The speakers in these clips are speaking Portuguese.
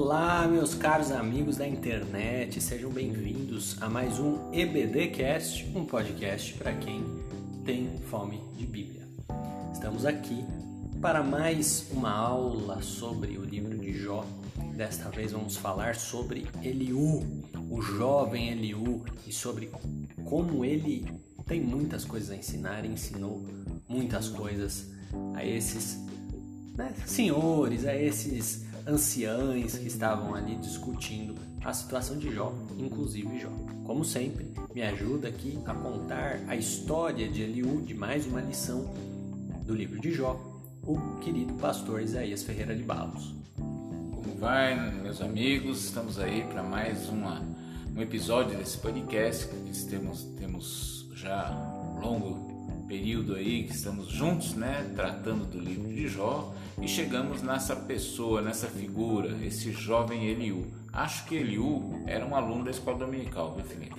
Olá, meus caros amigos da internet, sejam bem-vindos a mais um EBDcast, um podcast para quem tem fome de Bíblia. Estamos aqui para mais uma aula sobre o livro de Jó. Desta vez vamos falar sobre Eliú, o jovem Eliú, e sobre como ele tem muitas coisas a ensinar, ensinou muitas coisas a esses né, senhores, a esses anciães que estavam ali discutindo a situação de Jó, inclusive Jó. Como sempre, me ajuda aqui a contar a história de Eliú, de mais uma lição do livro de Jó, o querido pastor Isaías Ferreira de Balos. Como vai, meus amigos? Estamos aí para mais uma, um episódio desse podcast que temos, temos já um longo período aí que estamos juntos, né, tratando do livro de Jó e chegamos nessa pessoa, nessa figura, esse jovem Eliú. Acho que Eliú era um aluno da escola dominical, viu, Felipe?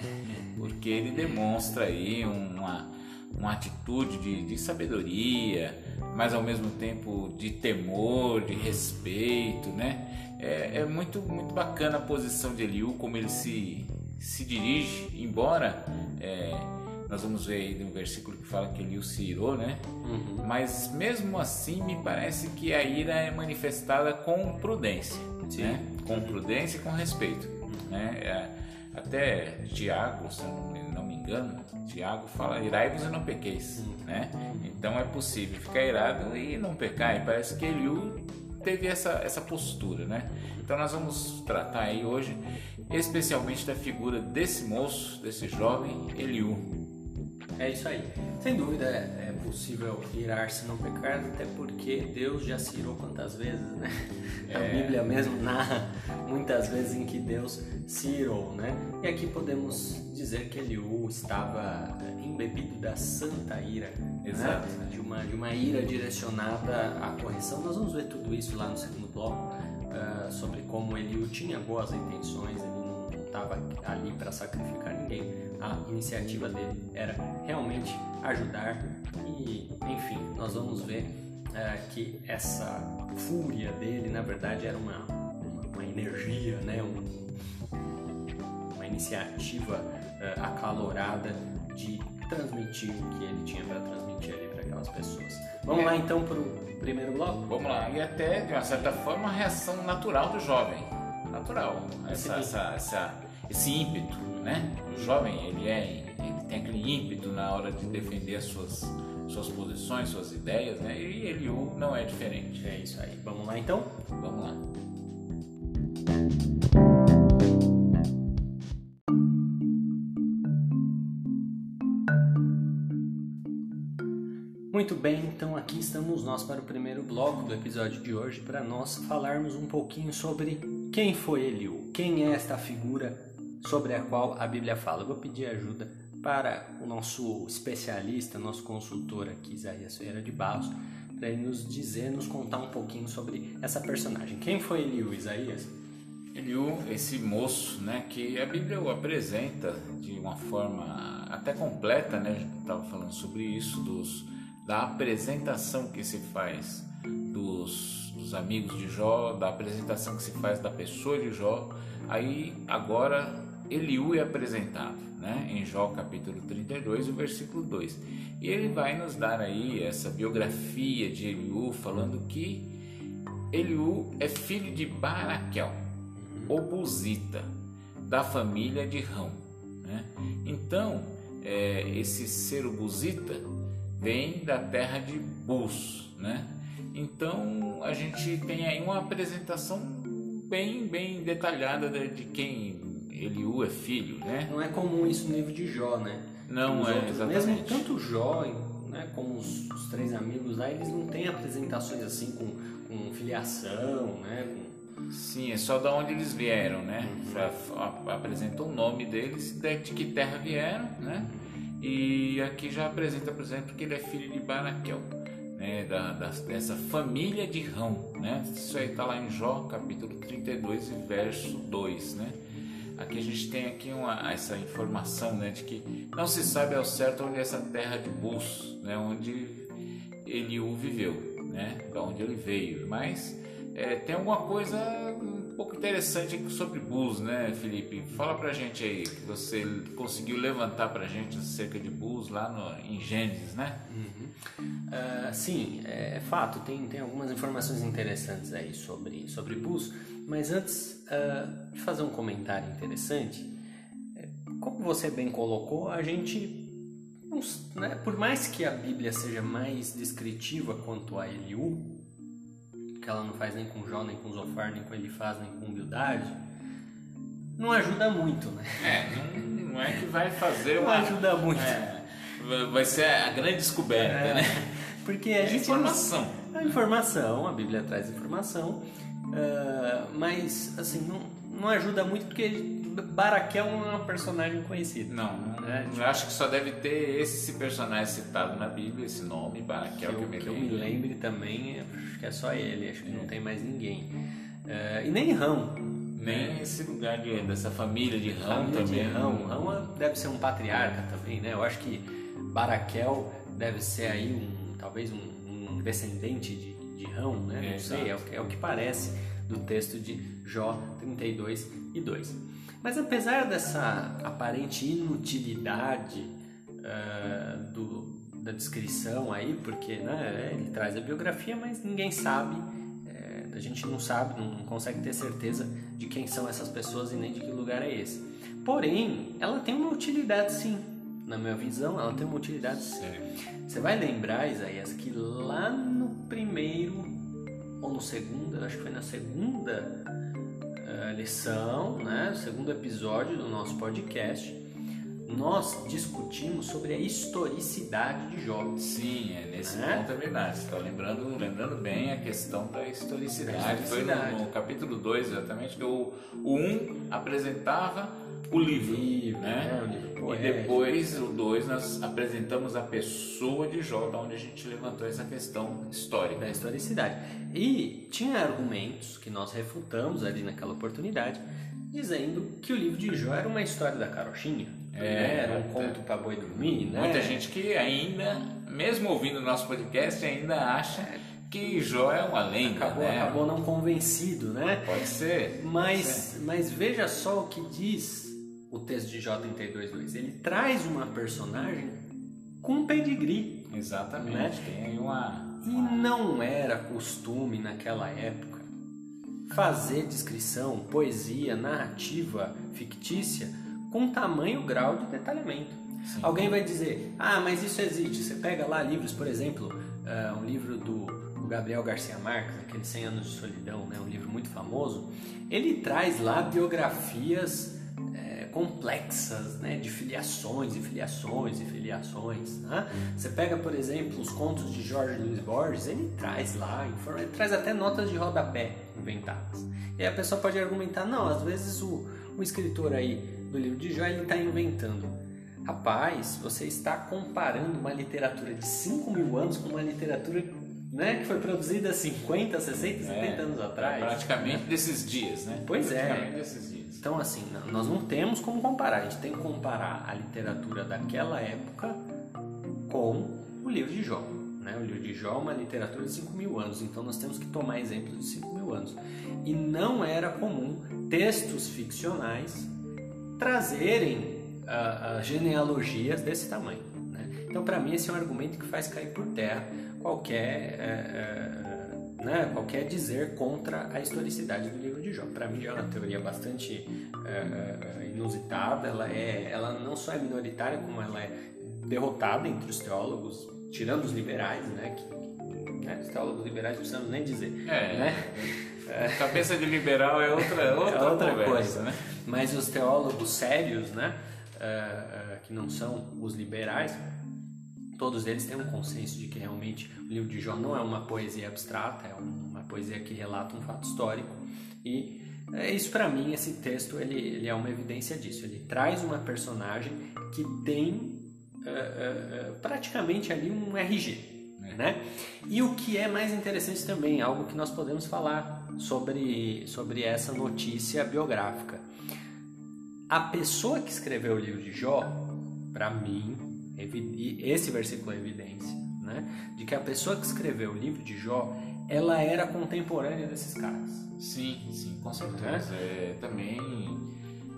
Porque ele demonstra aí uma, uma atitude de, de sabedoria, mas ao mesmo tempo de temor, de respeito, né? É, é muito, muito bacana a posição de Eliú, como ele se, se dirige, embora. É, nós vamos ver aí no versículo que fala que Eliú se irou, né? Uhum. Mas mesmo assim, me parece que a ira é manifestada com prudência, Sim. né? Com prudência e com respeito, né? É, até Tiago, se não me engano, Tiago fala: irai-vos e não pequeis, uhum. né? Então é possível ficar irado e não pecar. E parece que Eliú teve essa, essa postura, né? Então nós vamos tratar aí hoje especialmente da figura desse moço, desse jovem Eliú. É isso aí. Sem dúvida é, é possível irar-se não pecar, até porque Deus já se irou quantas vezes, né? É. A Bíblia mesmo narra muitas vezes em que Deus se irou, né? E aqui podemos dizer que Eliú estava embebido da santa ira, né? Exato. Né? De, uma, de uma ira direcionada à correção. Nós vamos ver tudo isso lá no segundo bloco, uh, sobre como Eliú tinha boas intenções, ele estava ali para sacrificar ninguém a iniciativa dele era realmente ajudar e, enfim, nós vamos ver é, que essa fúria dele, na verdade, era uma, uma, energia, né? Um, uma iniciativa é, acalorada de transmitir o que ele tinha para transmitir ali para aquelas pessoas. Vamos é. lá então para o primeiro bloco? Vamos lá, e até de uma certa forma a reação natural do jovem. Natural, essa, essa, essa, esse ímpeto né? O jovem, ele é, ele tem aquele ímpeto na hora de defender as suas suas posições, suas ideias, né? E Eliú não é diferente. É isso aí. Vamos lá então? Vamos lá. Muito bem, então aqui estamos nós para o primeiro bloco do episódio de hoje para nós falarmos um pouquinho sobre quem foi Eliú, quem é esta figura sobre a qual a Bíblia fala. Eu vou pedir ajuda para o nosso especialista, nosso consultor aqui, Isaías Ferreira de Barros, para ele nos dizer, nos contar um pouquinho sobre essa personagem. Quem foi Eliú, Isaías? Eliú, esse moço, né, que a Bíblia o apresenta de uma forma até completa, né, a gente estava falando sobre isso, dos, da apresentação que se faz dos, dos amigos de Jó, da apresentação que se faz da pessoa de Jó, aí agora Eliú é apresentado, né? em Jó capítulo 32, o versículo 2. E ele vai nos dar aí essa biografia de Eliú, falando que Eliú é filho de Baraquel, ou Buzita, da família de Rão. Né? Então, é, esse ser Buzita vem da terra de Bus. Né? Então, a gente tem aí uma apresentação bem, bem detalhada de quem Eliú é filho, né? Não é comum isso no livro de Jó, né? Não os é, outros, exatamente. Mesmo tanto Jó, né, como os, os, três amigos lá, eles não têm apresentações assim com, com filiação, né? Com... Sim, é só da onde eles vieram, né? Uhum. Apresenta o nome deles, de que terra vieram, né? E aqui já apresenta, por exemplo, que ele é filho de Baraquel, né? Da, da, dessa família de Rão, né? Isso aí está lá em Jó, capítulo 32, verso 2, né? Aqui a gente tem aqui uma, essa informação né, de que não se sabe ao certo onde é essa terra de Bus, né, onde Eliú viveu, né, da onde ele veio, mas É, tem alguma coisa um pouco interessante sobre Bus, né, Felipe? Fala pra gente aí, que você conseguiu levantar pra gente acerca de Bus lá no, em Gênesis, né? Uhum. Uh, sim, é, é, fato, tem, tem algumas informações interessantes aí sobre, sobre Bus, mas antes uh, de fazer um comentário interessante, é, como você bem colocou, a gente né, por mais que a Bíblia seja mais descritiva quanto a Eliú, que ela não faz nem com Jó, nem com Zofar, nem com Elifaz, nem com Bildade, não ajuda muito, né? É, não, não é que vai fazer uma... Não ajuda muito. É, vai ser a grande descoberta, é, né? Porque a é gente... informação. É informação, a Bíblia traz informação, uh, mas, assim, não, não ajuda muito porque Baraquel não é um personagem conhecido. Não, né? eu acho que só deve ter esse personagem citado na Bíblia, esse nome, Baraquel, que, que, eu, me, que eu me lembre também, acho que é só ele, acho que não tem mais ninguém. Uh, e nem Rão. Nem esse lugar de, dessa família de Rão família também. De Rão. Rão deve ser um patriarca também, né? Eu acho que Baraquel deve ser aí um, talvez um, um descendente de, de Rão, né? Não é, sei, é o, que, é o que parece do texto de Jó 32 e 2. Mas apesar dessa aparente inutilidade uh, do, da descrição aí, porque né, ele traz a biografia, mas ninguém sabe, é, a gente não sabe, não, não consegue ter certeza de quem são essas pessoas e nem de que lugar é esse. Porém, ela tem uma utilidade sim. Na minha visão, ela tem uma utilidade sim. Você vai lembrar, Isaías, que lá no primeiro ou no segundo, acho que foi na segunda lição, né, segundo episódio do nosso podcast, nós discutimos sobre a historicidade de Jó. Sim, é nesse é? ponto é verdade. Você está lembrando, lembrando bem a questão da historicidade. Foi no, no capítulo 2, exatamente, que o 1 um apresentava o livro, livro né? É, o livro e depois o 2 nós apresentamos a pessoa de Jó, da onde a gente levantou essa questão histórica. Da historicidade. E tinha argumentos que nós refutamos ali naquela oportunidade, dizendo que o livro de Jó era uma história da carochinha. É, né? era um conto para boi dormir, né? Muita gente que ainda, mesmo ouvindo o nosso podcast, ainda acha que Jó é uma lenda, acabou, né? acabou não convencido, né? Pode ser. Mas, pode ser. mas veja só o que diz o texto de J32.2. Ele traz uma personagem com pedigree. Exatamente. Né? Tem uma, uma... E não era costume naquela época fazer descrição, poesia, narrativa fictícia com tamanho grau de detalhamento. Sim. Alguém vai dizer, ah, mas isso existe. Você pega lá livros, por exemplo, uh, um livro do, do, Gabriel Garcia Marques, aquele 100 anos de solidão, né, um livro muito famoso. Ele traz lá biografias complexas né, de filiações e filiações e filiações. Né? Você pega, por exemplo, os contos de Jorge Luiz Borges, ele traz lá, ele traz até notas de rodapé inventadas. E aí a pessoa pode argumentar, não, às vezes o, o escritor aí do livro de Jó ele está inventando. Rapaz, você está comparando uma literatura de 5 mil anos com uma literatura né, que foi produzida 50, 60, 70 é, anos atrás. Praticamente desses dias, né? Pois é. Então, assim, nós não temos como comparar. A gente tem que comparar a literatura daquela época com o livro de Jó. Né? O livro de Jó é uma literatura de 5 mil anos, então nós temos que tomar exemplos de 5 mil anos. E não era comum textos ficcionais trazerem uh, uh, genealogias desse tamanho. Né? Então, para mim, esse é um argumento que faz cair por terra qualquer. Uh, né, qualquer dizer contra a historicidade do livro de Jó. Para mim é uma teoria bastante é, inusitada. Ela é, ela não só é minoritária como ela é derrotada entre os teólogos, tirando os liberais, né? Que, né, os teólogos liberais não precisamos nem dizer. É, né? É, cabeça de liberal é outra, outra, é outra conversa, coisa, né? Mas os teólogos sérios, né? Uh, que não são os liberais, todos eles têm um consenso de que realmente o livro de Jó não é uma poesia abstrata, é uma poesia que relata um fato histórico e é isso para mim esse texto ele, ele, é uma evidência disso. Ele traz uma personagem que tem uh, uh, praticamente ali um RG, né? E o que é mais interessante também, algo que nós podemos falar sobre sobre essa notícia biográfica. A pessoa que escreveu o livro de Jó, para mim, esse versículo é evidência, né? De que a pessoa que escreveu o livro de Jó, ela era contemporânea desses caras. Sim, sim, com certeza. É, também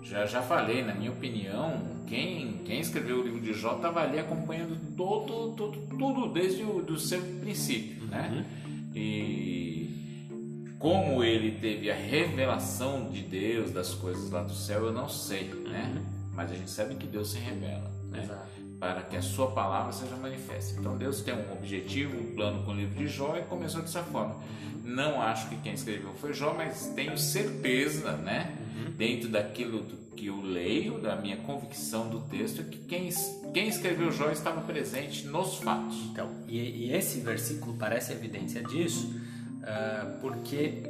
já, já falei, na minha opinião, quem, quem escreveu o livro de Jó estava ali acompanhando todo, todo, tudo desde o do seu princípio, né? Uhum. E como ele teve a revelação de Deus das coisas lá do céu, eu não sei, né? Uhum. Mas a gente sabe que Deus se revela, né? Exato para que a sua palavra seja manifesta. Então Deus tem um objetivo, um plano com o livro de Jó e começou dessa forma. Não acho que quem escreveu foi Jó, mas tenho certeza, né, uhum. dentro daquilo que eu leio, da minha convicção do texto, que quem, quem escreveu Jó estava presente nos fatos. Então, e, e esse versículo parece evidência disso, uh, porque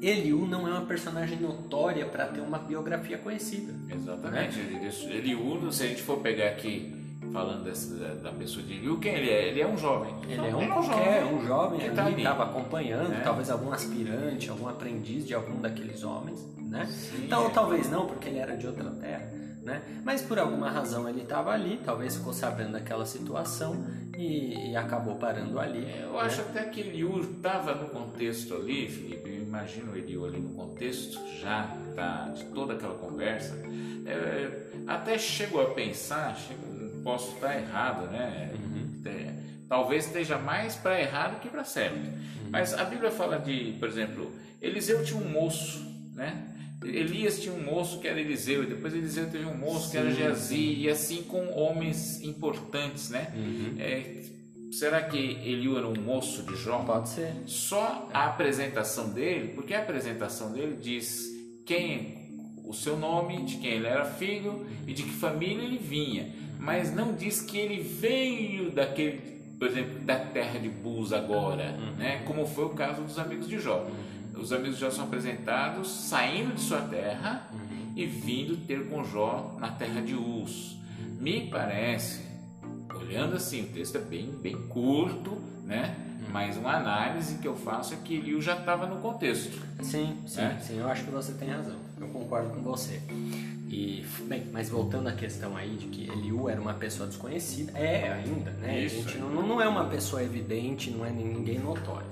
Eliú não é uma personagem notória para ter uma biografia conhecida. Exatamente. Né? Eliú, se a gente for pegar aqui falando dessa, da pessoa de Liu, quem ele é? Ele é um jovem. Ele é um, é um qualquer, jovem, um jovem que tá estava acompanhando, né? talvez algum aspirante, algum aprendiz de algum daqueles homens, né? Sim, então, é. talvez não, porque ele era de outra terra, né? Mas por alguma razão ele estava ali, talvez ficou sabendo daquela situação e, e acabou parando ali. É, eu né? acho até que Liu estava no contexto ali, Felipe, eu imagino Eliu ali no contexto já tá, de toda aquela conversa, é, até chego a pensar, chego posso estar errado, né? Uhum. Talvez esteja mais para errado que para certo. Uhum. Mas a Bíblia fala de, por exemplo, Eliseu tinha um moço, né? Elias tinha um moço que era Eliseu, e depois Eliseu teve um moço sim, que era Geazi, e assim com homens importantes, né? Uhum. É, será que Eliu era um moço de Jó? Pode ser. Só a apresentação dele, porque a apresentação dele diz quem o seu nome, de quem ele era filho e de que família ele vinha mas não diz que ele veio daquele, por exemplo, da terra de Bus agora, uhum. né? Como foi o caso dos amigos de Jó. Uhum. Os amigos de Jó são apresentados saindo de sua terra uhum. e vindo ter com Jó na terra de Uz. Me parece, olhando assim, o texto é bem, bem curto, né? Uhum. Mas uma análise que eu faço é que Eliu já estava no contexto. Sim, sim, é? sim, eu acho que você tem razão. Eu concordo com você. E, bem, mas voltando à questão aí de que Eliú era uma pessoa desconhecida, é ainda, né? Isso, a gente não, não é uma pessoa evidente, não é ninguém notório.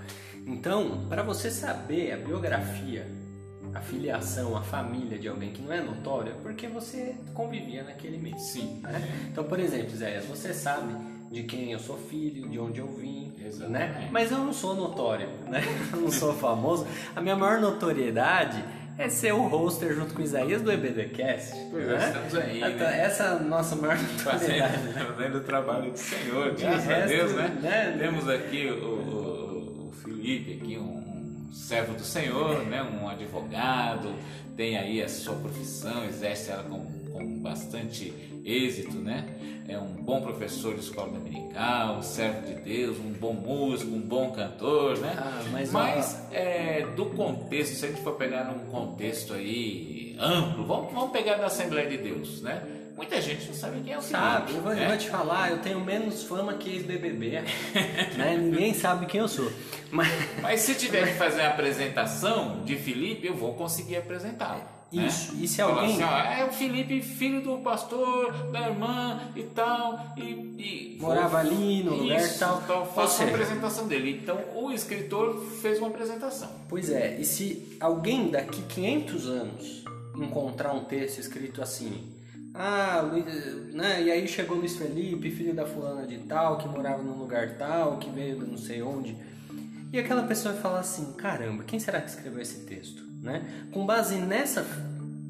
Então, para você saber a biografia, a filiação, a família de alguém que não é notório, é porque você convivia naquele meio. Sim. Né? Então, por exemplo, Zé, você sabe de quem eu sou filho, de onde eu vim, Exatamente. né? Mas eu não sou notório, né? Eu não sou famoso. A minha maior notoriedade é ser o hoster junto com o Isaías do EBDcast. Pois né? estamos aí. Né? Essa é a nossa maior fazendo, fazendo o trabalho do Senhor, de graças resto, a Deus, né? né? Temos aqui o, o, o, Felipe, aqui um servo do Senhor, né? um advogado, tem aí a sua profissão, exerce ela com, com bastante êxito, né? É um bom professor de escola dominical, um servo de Deus, um bom músico, um bom cantor, né? Ah, mas, mas é, do contexto, se a gente for pegar num contexto aí amplo, vamos, vamos pegar da Assembleia de Deus, né? Muita gente não sabe quem é o Sabe, eu vou, né? vou te falar, eu tenho menos fama que ex-BBB, né? Ninguém sabe quem eu sou. Mas... Mas se tiver que fazer a apresentação de Felipe, eu vou conseguir apresentá-lo. Isso, né? e se alguém. Assim, ó, é o Felipe, filho do pastor, da irmã e tal. E, e Morava ali no lugar e tal. Então faço a apresentação dele. Então o escritor fez uma apresentação. Pois é, e se alguém daqui 500 anos encontrar um texto escrito assim. Ah, Luiz, né? E aí chegou Luiz Felipe, filho da fulana de tal, que morava num lugar tal, que veio de não sei onde. E aquela pessoa vai falar assim: caramba, quem será que escreveu esse texto? Né? Com base nessa,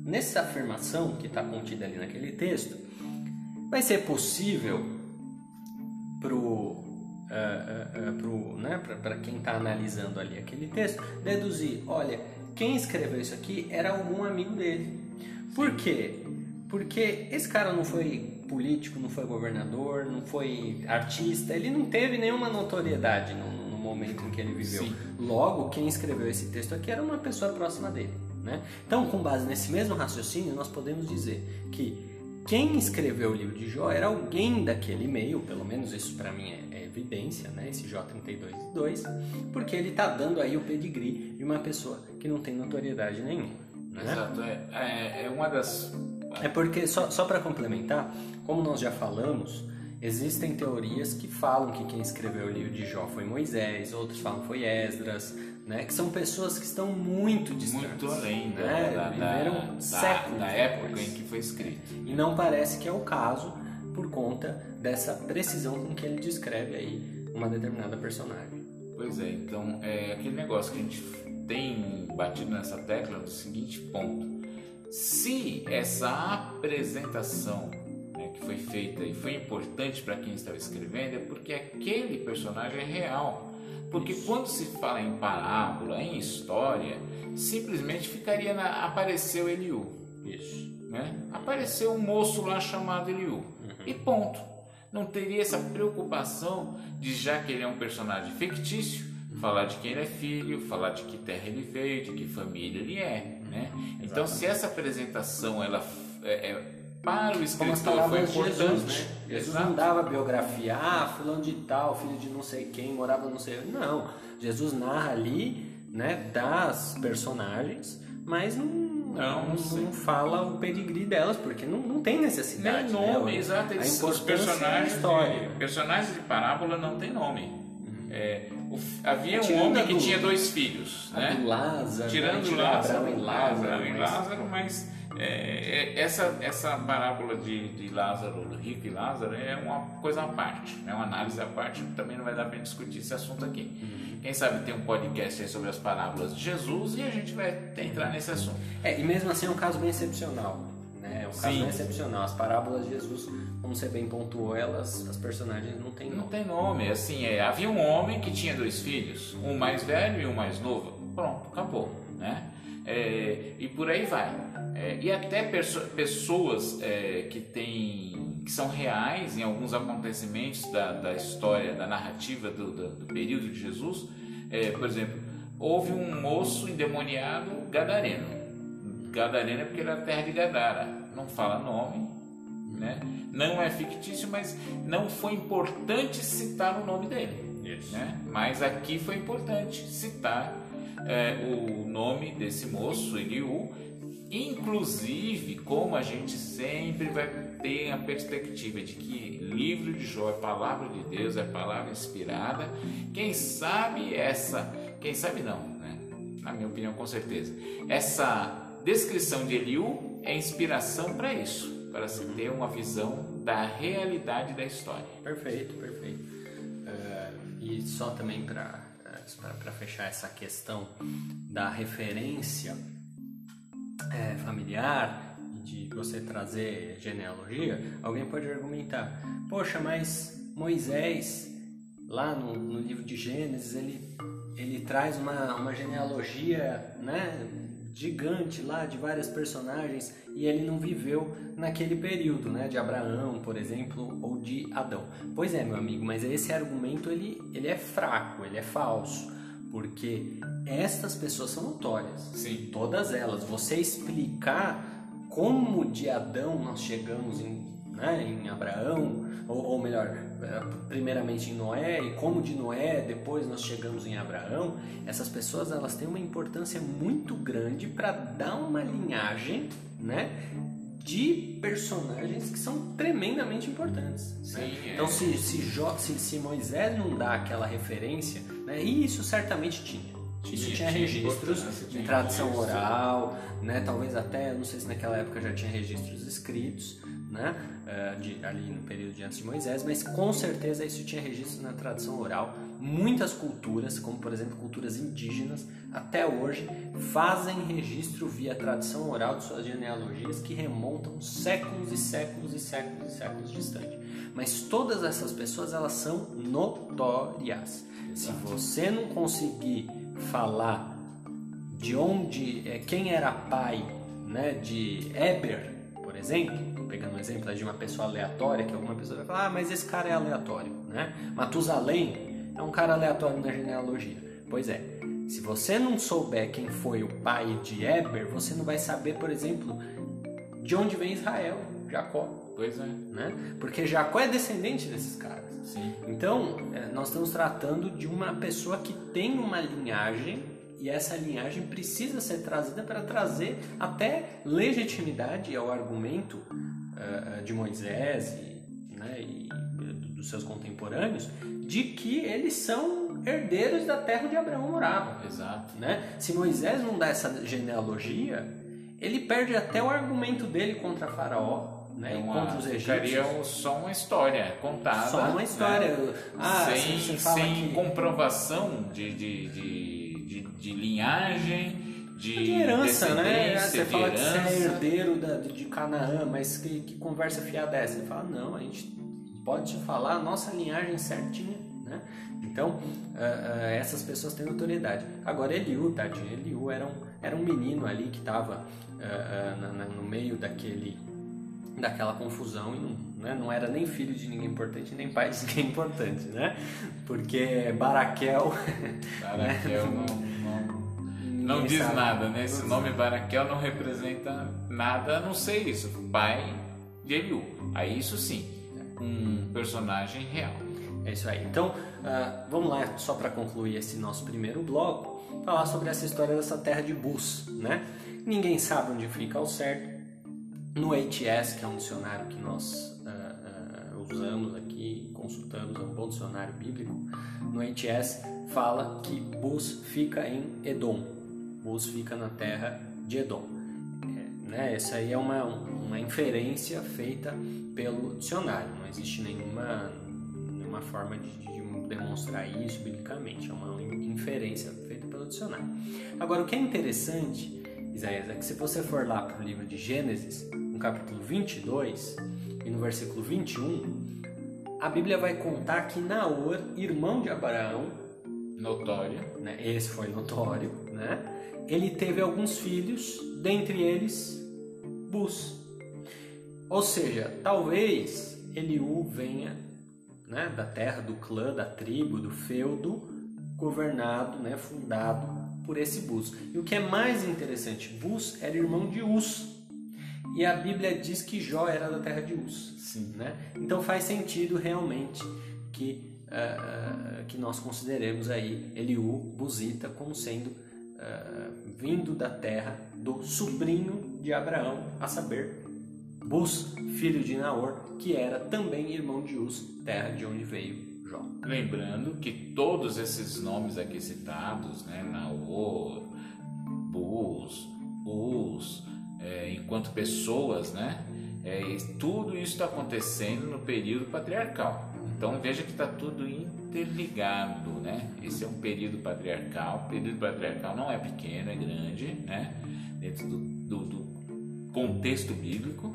nessa afirmação que está contida ali naquele texto, vai ser possível para uh, uh, uh, né, quem está analisando ali aquele texto deduzir: olha, quem escreveu isso aqui era algum amigo dele. Por quê? Porque esse cara não foi político, não foi governador, não foi artista, ele não teve nenhuma notoriedade no, momento em que ele viveu. Sim. Logo, quem escreveu esse texto aqui era uma pessoa próxima dele. Né? Então, com base nesse mesmo raciocínio, nós podemos dizer que quem escreveu o livro de Jó era alguém daquele meio, pelo menos isso para mim é, é, evidência, né? esse J32.2, porque ele está dando aí o pedigree de uma pessoa que não tem notoriedade nenhuma. Né? Exato, é, é, é, uma das... É porque, só, só para complementar, como nós já falamos, Existem teorias que falam que quem escreveu o livro de Jó foi Moisés, outros falam que foi Esdras, né? Que são pessoas que estão muito distantes. Muito além né? né? da, Viveram da, séculos da, da época em que foi escrito. E não parece que é o caso por conta dessa precisão com que ele descreve aí uma determinada personagem. Pois é, então é aquele negócio que a gente tem batido nessa tecla do seguinte ponto. Se essa apresentação que foi feita e foi importante para quem estava escrevendo, é porque aquele personagem é real. Porque quando se fala em parábola, em história, simplesmente ficaria na. apareceu Eliú. Isso. Né? Apareceu um moço lá chamado Eliú. Uhum. E ponto. Não teria essa preocupação de, já que ele é um personagem fictício, uhum. falar de quem ele é filho, falar de que terra ele veio, de que família ele é. Né? Então, se essa apresentação ela é, é para o escritor foi importante. Jesus, né? Jesus não dava biografia, ah, fulano de tal, filho de não sei quem, morava não sei. Não, Jesus narra ali, né, das personagens, mas não, não, não, não fala o pedigree delas, porque não, não tem necessidade. Nem nome, né? exato. Eles, os personagens, história. De, personagens de parábola não tem nome. Uhum. É, o, havia um homem que do, tinha dois filhos, né? Lázaro, tirando Lázaro, Lázaro, Lázaro, e Lázaro, mas é, é, essa, essa parábola de, de Lázaro, do rico e Lázaro, é uma coisa à parte, é uma análise à parte, também não vai dar para discutir esse assunto aqui. Uhum. Quem sabe tem um podcast aí sobre as parábolas de Jesus e a gente vai entrar nesse assunto. É, e mesmo assim é um caso bem excepcional. Né? É um caso bem excepcional. As parábolas de Jesus, como você bem pontuou, elas, as personagens não têm nome. Não tem nome, assim, é, havia um homem que tinha dois filhos, um mais velho e um mais novo. Pronto, acabou, né? É, e por aí vai. É, e até pessoas é, que têm que são reais em alguns acontecimentos da, da história, da narrativa do, do, do período de Jesus. É, por exemplo, houve um moço endemoniado gadareno. Gadareno é porque era a terra de Gadara. Não fala nome, né? não é fictício, mas não foi importante citar o nome dele. Né? Mas aqui foi importante citar é, o nome desse moço, Eliú, Inclusive, como a gente sempre vai ter a perspectiva de que livro de Jó é palavra de Deus, é palavra inspirada, quem sabe essa, quem sabe não, né? na minha opinião, com certeza, essa descrição de Eliú é inspiração para isso, para se ter uma visão da realidade da história. Perfeito, perfeito. Uh, e só também para fechar essa questão da referência é, familiar de você trazer genealogia, alguém pode argumentar: poxa, mas Moisés, lá no, no livro de Gênesis, ele, ele traz uma, uma genealogia né, gigante lá de várias personagens e ele não viveu naquele período, né, de Abraão, por exemplo, ou de Adão. Pois é, meu amigo, mas esse argumento ele, ele é fraco, ele é falso porque estas pessoas são notórias. Sim. Todas elas. Você explicar como de Adão nós chegamos em, né, em Abraão, ou, ou, melhor, eh, primeiramente em Noé, e como de Noé depois nós chegamos em Abraão, essas pessoas elas têm uma importância muito grande para dar uma linhagem, né? de personagens que são tremendamente importantes. Sim, né? Então, se, se, jo, se, se, Moisés não dá aquela referência, né? e isso certamente tinha. Isso tinha, tinha registros em tradição oral, né? talvez até, não sei se naquela época já tinha registros escritos, né? Uh, de, ali no período de antes de Moisés, mas com certeza isso tinha registro na tradição oral. Muitas culturas, como por exemplo culturas indígenas, até hoje fazem registro via tradição oral de suas genealogias que remontam séculos e séculos e séculos e séculos distante. Mas todas essas pessoas elas são notórias. Se você não conseguir falar de onde, é, quem era pai, né, de Eber, por exemplo, pegando um exemplo de uma pessoa aleatória, que alguma pessoa vai falar, ah, mas esse cara é aleatório, né? Matusalém é um cara aleatório na genealogia. Pois é, se você não souber quem foi o pai de Eber, você não vai saber, por exemplo, de onde vem Israel, Jacó. Pois é. Né? Porque Jacó é descendente desses caras. Sim. Então, é, nós estamos tratando de uma pessoa que tem uma linhagem e essa linhagem precisa ser trazida para trazer até legitimidade ao argumento uh, de Moisés e, né, e dos seus contemporâneos de que eles são herdeiros da terra onde Abraão morava. Exato. Né? Se Moisés não dá essa genealogia, ele perde até o argumento dele contra Faraó. Né? É uma, contra os ficaria egípcios. só uma história contada. Só uma história. né? Ah, sem você fala sem que- comprovação de, de, de, de, de linhagem, de, de herança, né? Você de fala que você é herança. herdeiro da, de Canaã, mas que, que conversa fiada é essa? Ele fala, não, a gente pode te falar a nossa linhagem certinha, né? Então, ah, ah, essas pessoas têm autoridade. Agora, Eliú, tadinho, Eliú era um, era um menino ali que estava no meio daquele daquela confusão e não, né, não era nem filho de ninguém importante, nem pai de ninguém importante, né? Porque Baraquel... Baraquel não, não, não ninguém diz sabe. nada, né? Esse nome Baraquel não representa nada, a não ser isso. Pai de Eliú. Aí isso sim, um personagem real. É isso aí. Então, ah, vamos lá, só para concluir esse nosso primeiro bloco, falar sobre essa história dessa terra de Bus, né? Ninguém sabe onde fica ao certo. No ATS, que é um dicionário que nós ah, ah, usamos aqui, consultamos, é um bom dicionário bíblico, no ATS fala que Bus fica em Edom. Bus fica na terra de Edom. É, né? Essa aí é uma, uma inferência feita pelo dicionário, não existe nenhuma, nenhuma forma de, de demonstrar isso biblicamente, é uma inferência feita pelo dicionário. Agora, o que é interessante, Isaías, é que se você for lá para o livro de Gênesis, no capítulo 22 e no versículo 21, a Bíblia vai contar que Naor, irmão de Abraão, Notório. né, esse foi notório, né? Ele teve alguns filhos, dentre eles Bus. Ou seja, talvez Eliú venha né, da terra, do clã, da tribo, do feudo, governado, né, fundado por esse Bus. E o que é mais interessante, Bus era irmão de Us. E a Bíblia diz que Jó era da terra de Us. Sim. Né? Então faz sentido realmente que, ah, que nós consideremos aí Eliú, Buzita, como sendo ah, vindo da terra do sobrinho de Abraão, a saber, Bus, filho de Naor, que era também irmão de Uz, terra de onde veio Jó. Lembrando que todos esses nomes aqui citados, né, Naor, Bus, Uz, é, enquanto pessoas, né, é, tudo isso está acontecendo no período patriarcal. Então veja que está tudo interligado, né? Esse é um período patriarcal. O período patriarcal não é pequeno, é grande, né? Dentro do, do, do contexto bíblico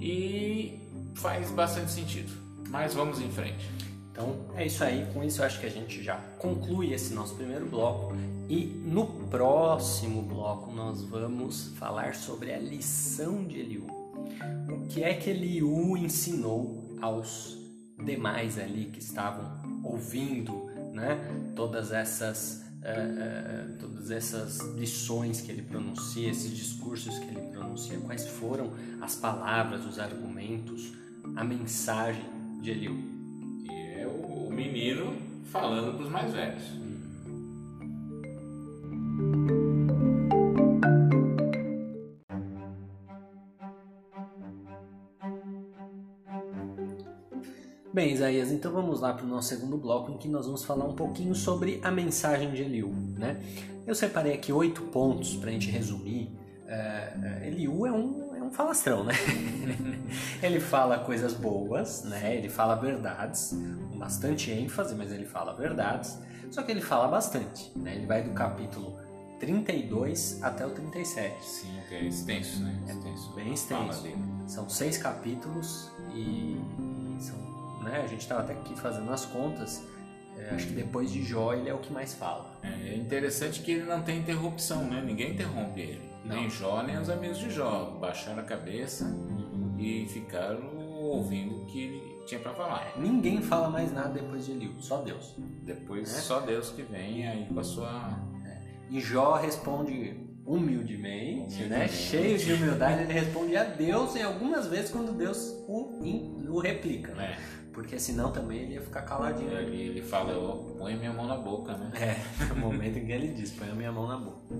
e faz bastante sentido. Mas vamos em frente. Então é isso aí, com isso acho que a gente já conclui esse nosso primeiro bloco e no próximo bloco nós vamos falar sobre a lição de Eliú. O que é que Eliú ensinou aos demais ali que estavam ouvindo, né? Todas essas eh, eh, todas essas lições que ele pronuncia, esses discursos que ele pronuncia, quais foram as palavras, os argumentos, a mensagem de Eliú. Menino falando para os mais velhos. Bem, Isaías, então vamos lá para o nosso segundo bloco em que nós vamos falar um pouquinho sobre a mensagem de Eliú. Né? Eu separei aqui oito pontos para a gente resumir. É, Eliú é um falastrão, né? ele fala coisas boas, né? ele fala verdades, com bastante ênfase, mas ele fala verdades. Só que ele fala bastante. Né? Ele vai do capítulo 32 até o 37. Sim, que é extenso, né? Extenso. Bem extenso. São seis capítulos e são, né, a gente estava até aqui fazendo as contas. é, acho que depois de Jó ele é o que mais fala. É interessante que ele não tem interrupção, né? Ninguém interrompe ele. Nem Jó, nem os amigos de Jó. Baixaram a cabeça e ficaram ouvindo o que ele tinha para falar. Ninguém fala mais nada depois de Eliú, só Deus. Depois É. só Deus que vem aí com a sua. E Jó responde humildemente, né? Humildemente. cheio de humildade, ele responde a Deus e algumas vezes quando Deus o, in- o replica, né? né? Porque senão também ele ia ficar caladinho. Ele, ele fala, "Ó, põe minha mão na boca, né? É, no momento em que ele diz, põe a minha mão na boca.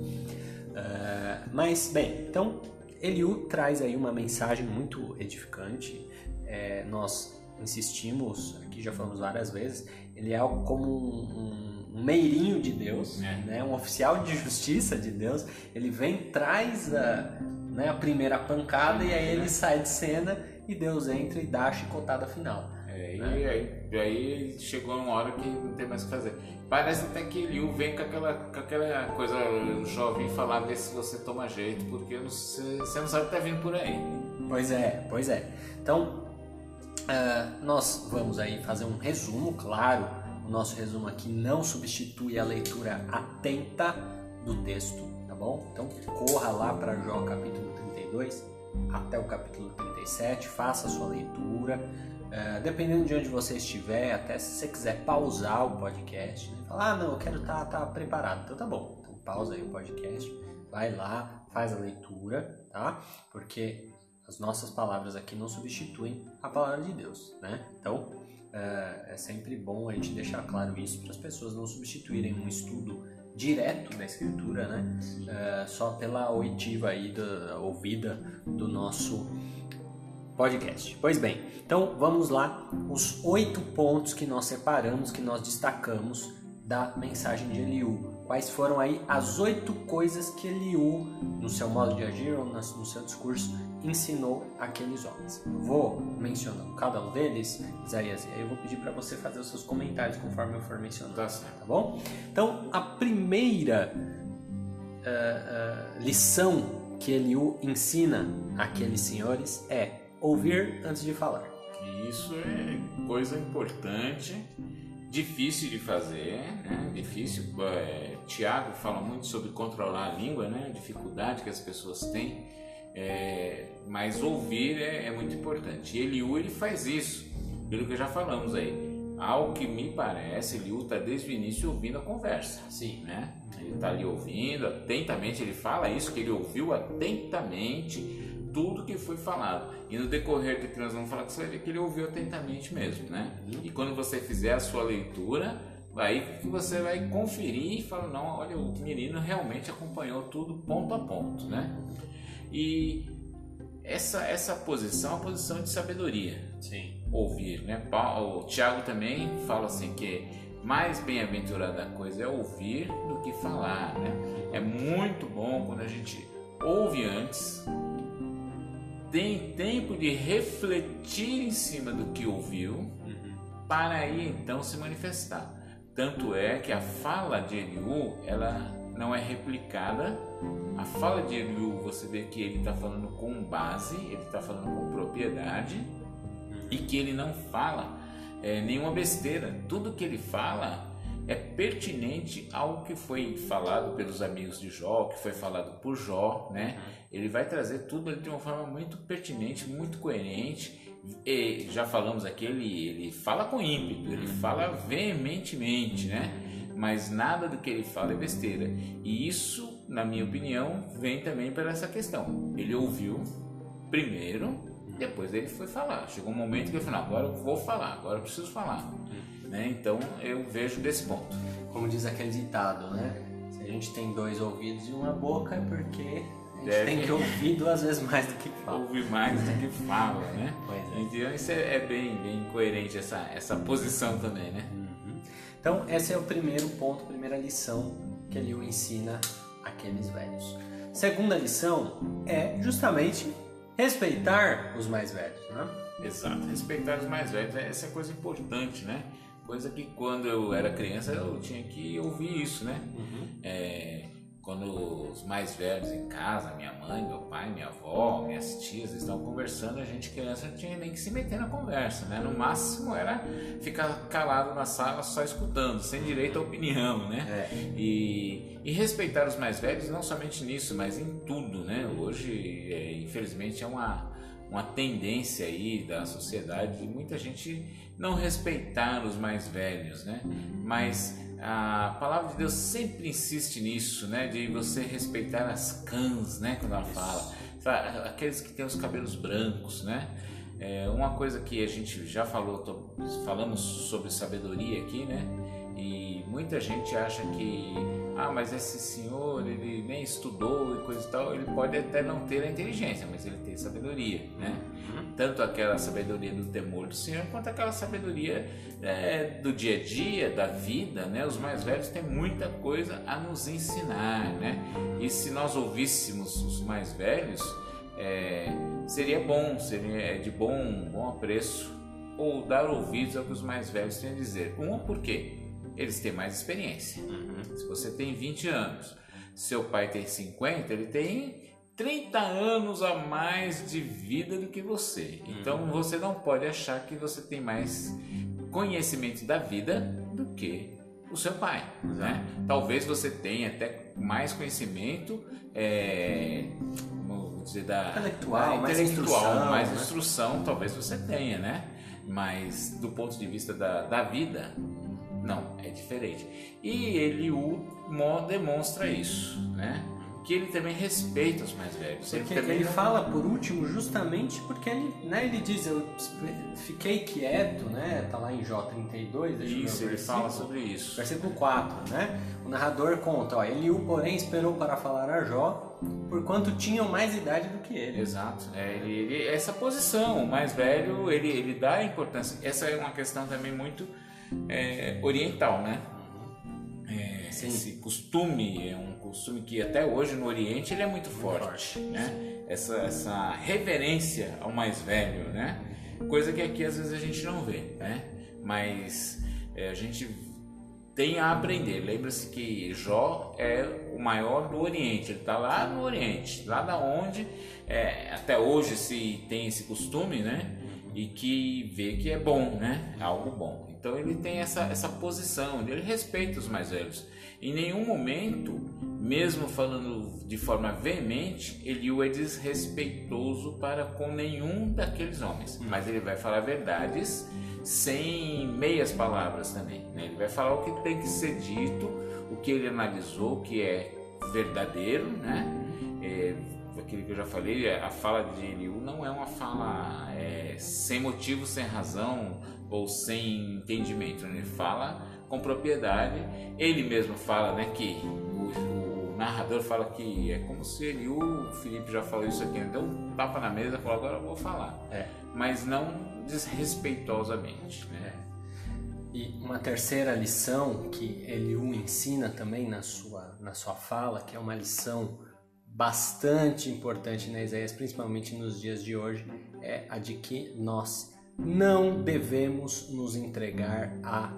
Ah, mas, bem, então Eliú traz aí uma mensagem muito edificante. É, nós insistimos, aqui já falamos várias vezes, ele é como um, um, um meirinho de Deus, é. né? um oficial de justiça de Deus. Ele vem, traz a, né, a primeira pancada e aí ele sai de cena e Deus entra e dá a chicotada final. É, né? e, aí, e aí chegou uma hora que não tem mais o que fazer. Parece até que Liu vem com aquela, com aquela coisa jovem falar, ver se você toma jeito, porque você, você não sabe o que tá vindo por aí. Pois é, pois é. Então, uh, nós vamos aí fazer um resumo, claro, o nosso resumo aqui não substitui a leitura atenta do texto, tá bom? Então, corra lá para Jó capítulo 32 até o capítulo 37, faça a sua leitura é, dependendo de onde você estiver, até se você quiser pausar o podcast, né? falar, ah, não, eu quero estar tá, tá preparado. Então tá bom, então pausa aí o podcast, vai lá, faz a leitura, tá? Porque as nossas palavras aqui não substituem a palavra de Deus, né? Então é, é sempre bom a gente deixar claro isso para as pessoas não substituírem um estudo direto da escritura, né? É, só pela oitiva aí, da ouvida do nosso podcast. Pois bem, então vamos lá, os oito pontos que nós separamos, que nós destacamos da mensagem de Eliú. Quais foram aí as oito coisas que Eliú, no seu modo de agir ou no seu discurso, ensinou aqueles homens? Eu vou mencionando cada um deles, Isaías, e aí eu vou pedir para você fazer os seus comentários conforme eu for mencionando, tá, tá bom? Então, a primeira uh, uh, lição que Eliú ensina àqueles senhores é ouvir antes de falar. Isso é coisa importante, difícil de fazer, né? Difícil. É, Tiago fala muito sobre controlar a língua, né? A dificuldade que as pessoas têm. É, mas ouvir é, é, muito importante. E Eliú ele faz isso, pelo que já falamos aí. Ao que me parece, Eliú está desde o início ouvindo a conversa. Sim. Né? Ele está ali ouvindo atentamente, ele fala isso, que ele ouviu atentamente tudo que foi falado. E no decorrer do que nós vamos falar, você vai ver que ele ouviu atentamente mesmo, né? E quando você fizer a sua leitura, aí que você vai conferir e falar, não, olha, o menino realmente acompanhou tudo ponto a ponto, né? E essa, essa posição é uma posição de sabedoria. Sim. Ouvir, né? O Tiago também fala assim que mais bem-aventurada coisa é ouvir do que falar, né? É muito bom quando a gente ouve antes, tem tempo de refletir em cima do que ouviu, uhum. para aí então se manifestar. Tanto é que a fala de Eliú, ela não é replicada. A fala de Eliú, você vê que ele está falando com base, ele está falando com propriedade e que ele não fala é, nenhuma besteira. Tudo que ele fala é pertinente ao que foi falado pelos amigos de Jó, que foi falado por Jó, né? Uhum. Ele vai trazer tudo de uma forma muito pertinente, muito coerente. E já falamos aqui, ele, ele fala com ímpeto, ele fala veementemente, né? Mas nada do que ele fala é besteira. E isso, na minha opinião, vem também pela essa questão. Ele ouviu primeiro, depois ele foi falar. Chegou um momento que ele falou: agora eu vou falar, agora eu preciso falar. Né? Então eu vejo desse ponto. Como diz aquele ditado, né? Se a gente tem dois ouvidos e uma boca é porque a gente tem que ouvir duas vezes mais do que fala. Ouvir mais do que fala, né? É. Então isso é, é, bem, bem coerente essa, essa posição também, né? Uhum. Então esse é o primeiro ponto, primeira lição que ele ensina àqueles velhos. Segunda lição é justamente respeitar os mais velhos, né? Exato, respeitar os mais velhos, essa é coisa importante, né? Coisa que quando eu era criança eu tinha que ouvir isso, né? Uhum. É, quando os mais velhos em casa, minha mãe, meu pai, minha avó, minhas tias estavam conversando, a gente criança não tinha nem que se meter na conversa, né? No máximo era ficar calado na sala só escutando, sem direito à opinião, né? É. E, e, respeitar os mais velhos não somente nisso, mas em tudo, né? Hoje, é, infelizmente, é uma uma tendência aí da sociedade de muita gente não respeitar os mais velhos, né? Mas a palavra de Deus sempre insiste nisso, né? De você respeitar as cãs, né? Quando ela fala, aqueles que têm os cabelos brancos, né? É uma coisa que a gente já falou, falamos sobre sabedoria aqui, né? E muita gente acha que, ah, mas esse senhor, ele nem estudou e coisa e tal, ele pode até não ter a inteligência, mas ele tem sabedoria, né? Uhum. Tanto aquela sabedoria do temor do Senhor, quanto aquela sabedoria é, do dia a dia, da vida, né? Os mais velhos têm muita coisa a nos ensinar, né? E se nós ouvíssemos os mais velhos, é, seria bom, seria de bom, bom apreço ou dar ouvidos ao que os mais velhos têm a dizer. Um, por quê? Eles têm mais experiência. Uhum. Se você tem 20 anos, seu pai tem 50, ele tem 30 anos a mais de vida do que você. Então uhum. você não pode achar que você tem mais conhecimento da vida do que o seu pai. Né? Talvez você tenha até mais conhecimento, é, dizer, da intelectual, da mais instrução, mais né? instrução, talvez você tenha, né? Mas do ponto de vista da, da vida, é diferente. E ele o demonstra isso, né? que ele também respeita os mais velhos. Porque ele, também ele fala por último justamente porque ele, né, ele diz, eu fiquei quieto, né? Tá lá em Jó 32, deixa isso, ele fala sobre isso. Versículo 4, né? O narrador conta, ó, Eliú, porém, esperou para falar a Jó, porquanto tinham mais idade do que ele. Exato. É, ele, ele, essa posição, o mais velho, ele, ele dá importância. Essa é uma questão também muito é, oriental, né? É, esse costume é um costume que até hoje no Oriente ele é muito forte, né? Essa, essa reverência ao mais velho, né? Coisa que aqui às vezes a gente não vê, né? Mas é, a gente tem a aprender. Lembra-se que Jó é o maior do Oriente, ele está lá no Oriente, lá da onde é, até hoje se tem esse costume, né? E que vê que é bom, né? Algo bom. Então ele tem essa, essa posição, ele respeita os mais velhos. Em nenhum momento, mesmo falando de forma veemente, ele o é desrespeitoso para com nenhum daqueles homens. Hum. Mas ele vai falar verdades sem meias palavras também. Né? Ele vai falar o que tem que ser dito, o que ele analisou, que é verdadeiro, né? É, aquilo que eu já falei, a fala de Eliú não é uma fala é, sem motivo, sem razão, ou sem entendimento. Né? Ele fala com propriedade. Ele mesmo fala né, que o, o narrador fala que é como se ele, o Felipe já falou isso aqui, deu um tapa na mesa e falou: agora eu vou falar. É. Mas não desrespeitosamente. Né? E uma terceira lição que Eliú ensina também na sua, na sua fala, que é uma lição bastante importante na Isaías, principalmente nos dias de hoje, é a de que nós não devemos nos entregar a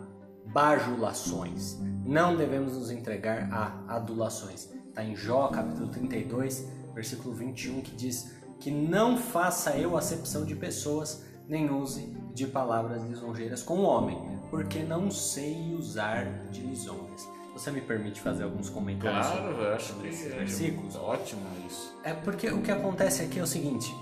bajulações, não devemos nos entregar a adulações. Está em Jó capítulo 32, versículo 21, que diz que não faça eu acepção de pessoas, nem use de palavras lisonjeiras com o homem, porque não sei usar de lisonjas. Você me permite fazer alguns comentários claro, sobre, eu acho sobre esses versículos? Ótimo isso. É porque o que acontece aqui é o seguinte: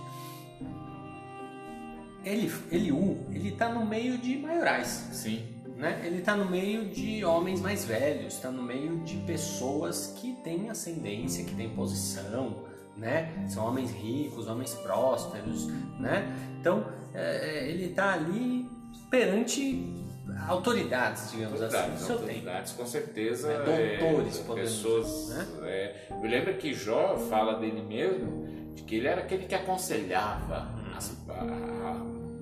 ele, Eliú, ele tá no meio de maiorais. Sim. Né? Ele está no meio de homens mais velhos, está no meio de pessoas que têm ascendência, que têm posição, né? São homens ricos, homens prósperos, né? Então é, ele está ali perante autoridades, digamos autoridades, assim. Autoridades, com certeza. Né? Doutores, é, pessoas. Né? É, eu lembro que Jó fala dele mesmo de que ele era aquele que aconselhava as, a,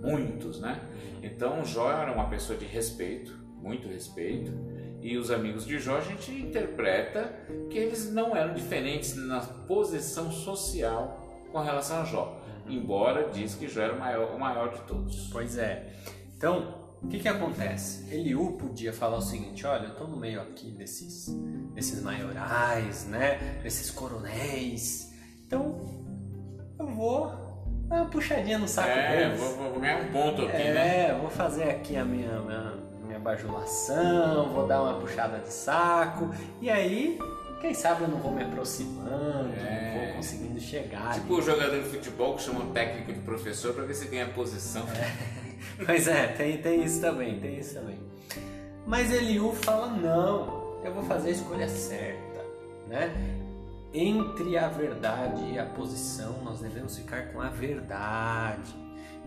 muitos, né? Então Jó era uma pessoa de respeito, muito respeito, e os amigos de Jó a gente interpreta que eles não eram diferentes na posição social com relação a Jó, embora diz que Jó era o maior, o maior de todos. Pois é. Então, o que, que acontece? Eliú podia falar o seguinte: olha, eu estou no meio aqui desses, desses maiorais, né? Desses coronéis. Então, eu vou uma puxadinha no saco é, deles. Vou, vou ganhar um ponto aqui, é, né? É, vou fazer aqui a minha, minha, minha bajulação, vou dar uma puxada de saco. E aí, quem sabe eu não vou me aproximando, é. não vou conseguindo chegar. Tipo ali. o jogador de futebol que chama o técnico de professor para ver se ganha posição. É. Pois é, tem, tem isso também, tem isso também. Mas Eliú fala, não, eu vou fazer a escolha certa, né? Entre a verdade e a posição, nós devemos ficar com a verdade.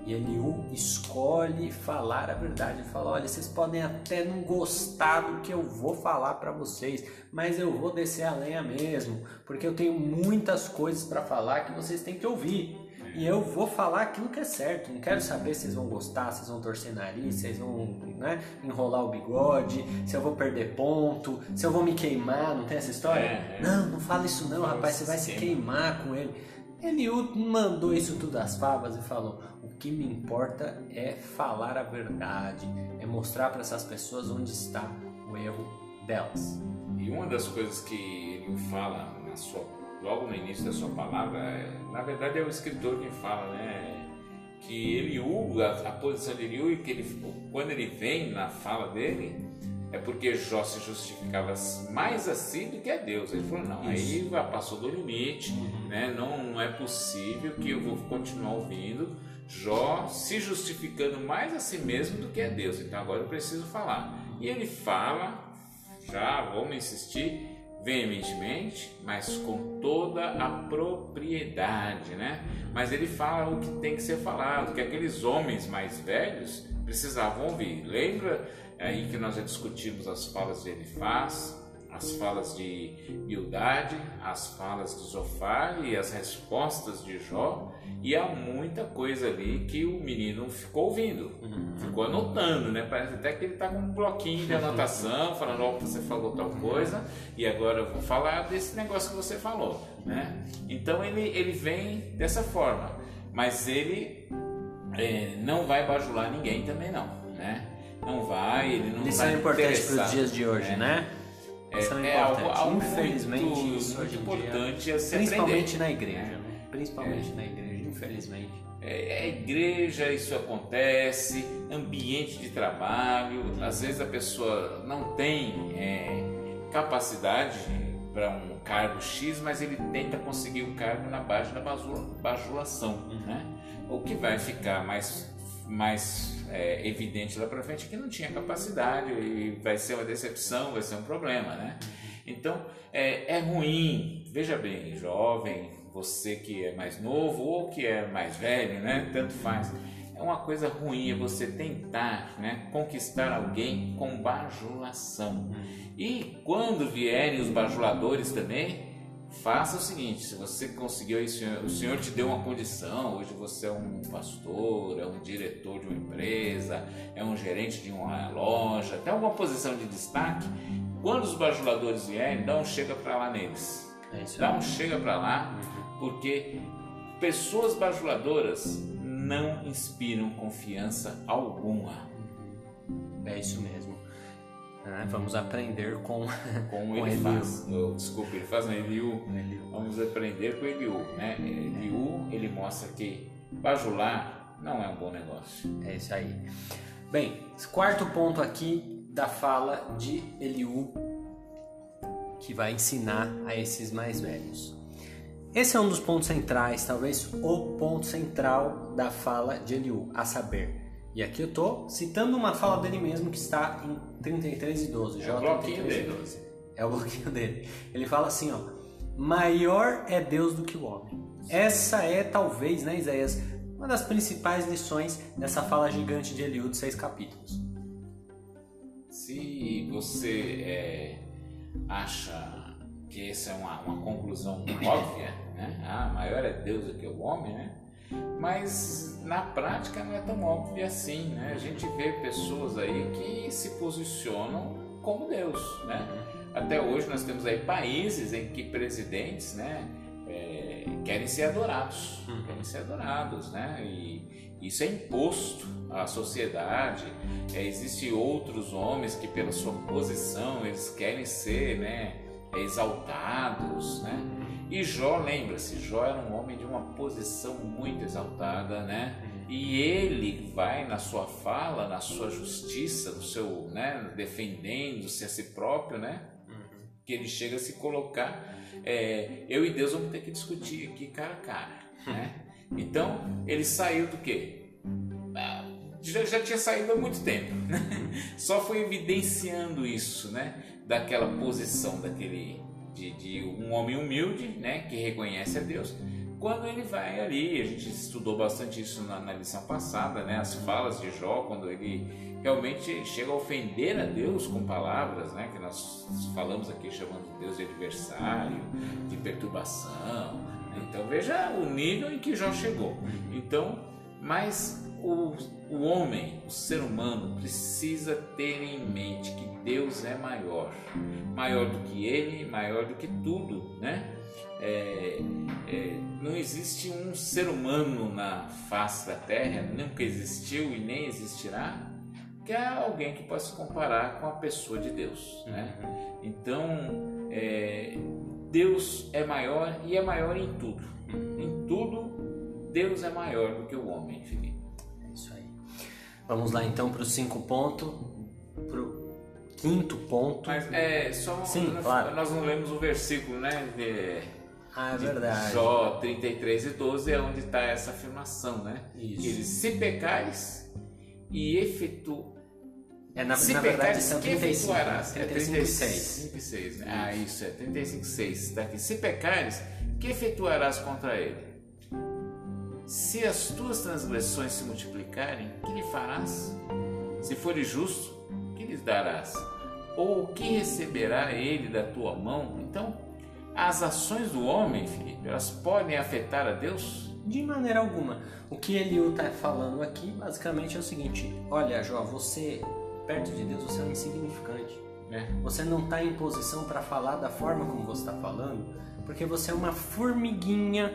E Eliú escolhe falar a verdade. Ele fala: olha, vocês podem até não gostar do que eu vou falar para vocês, mas eu vou descer a lenha mesmo, porque eu tenho muitas coisas para falar que vocês têm que ouvir. E eu vou falar aquilo que é certo. Não quero saber se vocês vão gostar, se vocês vão torcer nariz, se vocês vão né, enrolar o bigode, se eu vou perder ponto, se eu vou me queimar. Não tem essa história? É, é. Não, não fala isso não, rapaz. Você vai se queimar com ele. Eliú mandou isso tudo às favas e falou: o que me importa é falar a verdade, é mostrar para essas pessoas onde está o erro delas. E uma das coisas que ele fala na sua, logo no início da sua palavra, é, na verdade é o escritor que fala, né? Que Eliú, a, a posição de Eliú, e que ele, quando ele vem na fala dele, é porque Jó se justificava mais a si do que a Deus. Ele falou: não, aí passou do limite, uhum. né? não, não é possível que eu vou continuar ouvindo Jó se justificando mais a si mesmo do que a Deus. Então agora eu preciso falar. E ele fala, já vamos insistir, veementemente, mas com toda a propriedade, né? Mas ele fala o que tem que ser falado, que aqueles homens mais velhos precisavam ouvir. Lembra é aí que nós já discutimos as falas de Elifaz, as falas de Bildade, as falas de Zofar e as respostas de Jó. E há muita coisa ali que o menino ficou ouvindo, uhum. ficou anotando, né? Parece até que ele está com um bloquinho de anotação, falando, ó, oh, você falou tal coisa, e agora eu vou falar desse negócio que você falou, né? Então ele, ele vem dessa forma, mas ele é, não vai bajular ninguém também não, né? não vai, ele não Lição vai importante para os dias de hoje, né? né? É, é, é algo, algo infelizmente muito, isso muito importante dia, a se principalmente aprender. na igreja, né? principalmente é. na igreja, infelizmente. É, é, igreja, isso acontece, ambiente de trabalho, às vezes a pessoa não tem é, capacidade para um cargo X, mas ele tenta conseguir o cargo na base da bajulação, uhum. né? O que vai ficar mais mais é, evidente lá para frente que não tinha capacidade e vai ser uma decepção, vai ser um problema, né? Então é, é ruim, veja bem, jovem, você que é mais novo ou que é mais velho, né? Tanto faz. É uma coisa ruim é você tentar né, conquistar alguém com bajulação. E quando vierem os bajuladores também, faça o seguinte: se você conseguiu isso, o Senhor te deu uma condição, hoje você é um pastor, é um diretor de uma empresa, é um gerente de uma loja, até uma posição de destaque. Quando os bajuladores vierem, dá um chega para lá neles. É dá um chega para lá, porque pessoas bajuladoras não inspiram confiança alguma. É isso mesmo. Né? Vamos aprender com, com, com ele faz. Oh, desculpa, ele faz no Eliú. Vamos aprender com Eliú. Né? Eliú, ele mostra que bajular não é um bom negócio. É isso aí. Bem, quarto ponto aqui da fala de Eliú, que vai ensinar a esses mais velhos. Esse é um dos pontos centrais, talvez o ponto central da fala de Eliú, a saber, e aqui eu estou citando uma fala dele mesmo que está em 33 e 12. É o bloquinho dele. 12. É o bloquinho dele. Ele fala assim, ó. Maior é Deus do que o homem. Essa é talvez, né, Isaías, uma das principais lições dessa fala gigante de Eliú de seis capítulos. Se você é, acha que essa é uma, uma conclusão óbvia, né? Ah, maior é Deus do que o homem, né? Mas na prática não é tão óbvio assim, né? A gente vê pessoas aí que se posicionam como Deus, né? Até hoje nós temos aí países em que presidentes, né, é, querem ser adorados, uhum. querem ser adorados, né? E isso é imposto à sociedade. É, Existem outros homens que pela sua posição eles querem ser, né, exaltados, né? E Jó, lembra-se, Jó era um homem de uma posição muito exaltada, né? E ele vai na sua fala, na sua justiça, no seu, né, defendendo-se a si próprio, né? Que ele chega a se colocar, é, eu e Deus vamos ter que discutir aqui cara a cara, né? Então ele saiu do quê? Ah, já, já tinha saído há muito tempo, né? só foi evidenciando isso, né? Daquela posição, daquele de, de um homem humilde, né, que reconhece a Deus, quando ele vai ali, a gente estudou bastante isso na, na, lição passada, né? As falas de Jó, quando ele realmente chega a ofender a Deus com palavras, né? Que nós falamos aqui chamando Deus de adversário, de perturbação. Então veja o nível em que Jó chegou. Então, mas o, o homem, o ser humano, precisa ter em mente que Deus é maior, maior do que ele, maior do que tudo, né? É, é, não existe um ser humano na face da Terra, nunca existiu e nem existirá, que é alguém que possa se comparar com a pessoa de Deus. Né? Uhum. Então, é, Deus é maior e é maior em tudo. Em tudo, Deus é maior do que o homem, Felipe. É isso aí. Vamos lá então para os cinco pontos. Quinto ponto. Mas é só. Sim, nós, claro. nós não lemos o versículo, né? De ah, é verdade. Jó 33 e 12 é onde está essa afirmação, né? Isso. Que ele, se pecares e efetu... É, na, se na verdade, são 35, efetuarás. 35, 6. Né? Ah, isso é 35, 6. Está aqui. Se pecares, que efetuarás contra ele? Se as tuas transgressões se multiplicarem, que lhe farás? Se fores justo, que lhes darás? Ou o que receberá ele da tua mão? Então, as ações do homem, Felipe, elas podem afetar a Deus? De maneira alguma. O que Eliú está falando aqui, basicamente, é o seguinte: olha, Jó, você, perto de Deus, você é um insignificante. É. Você não está em posição para falar da forma como você está falando, porque você é uma formiguinha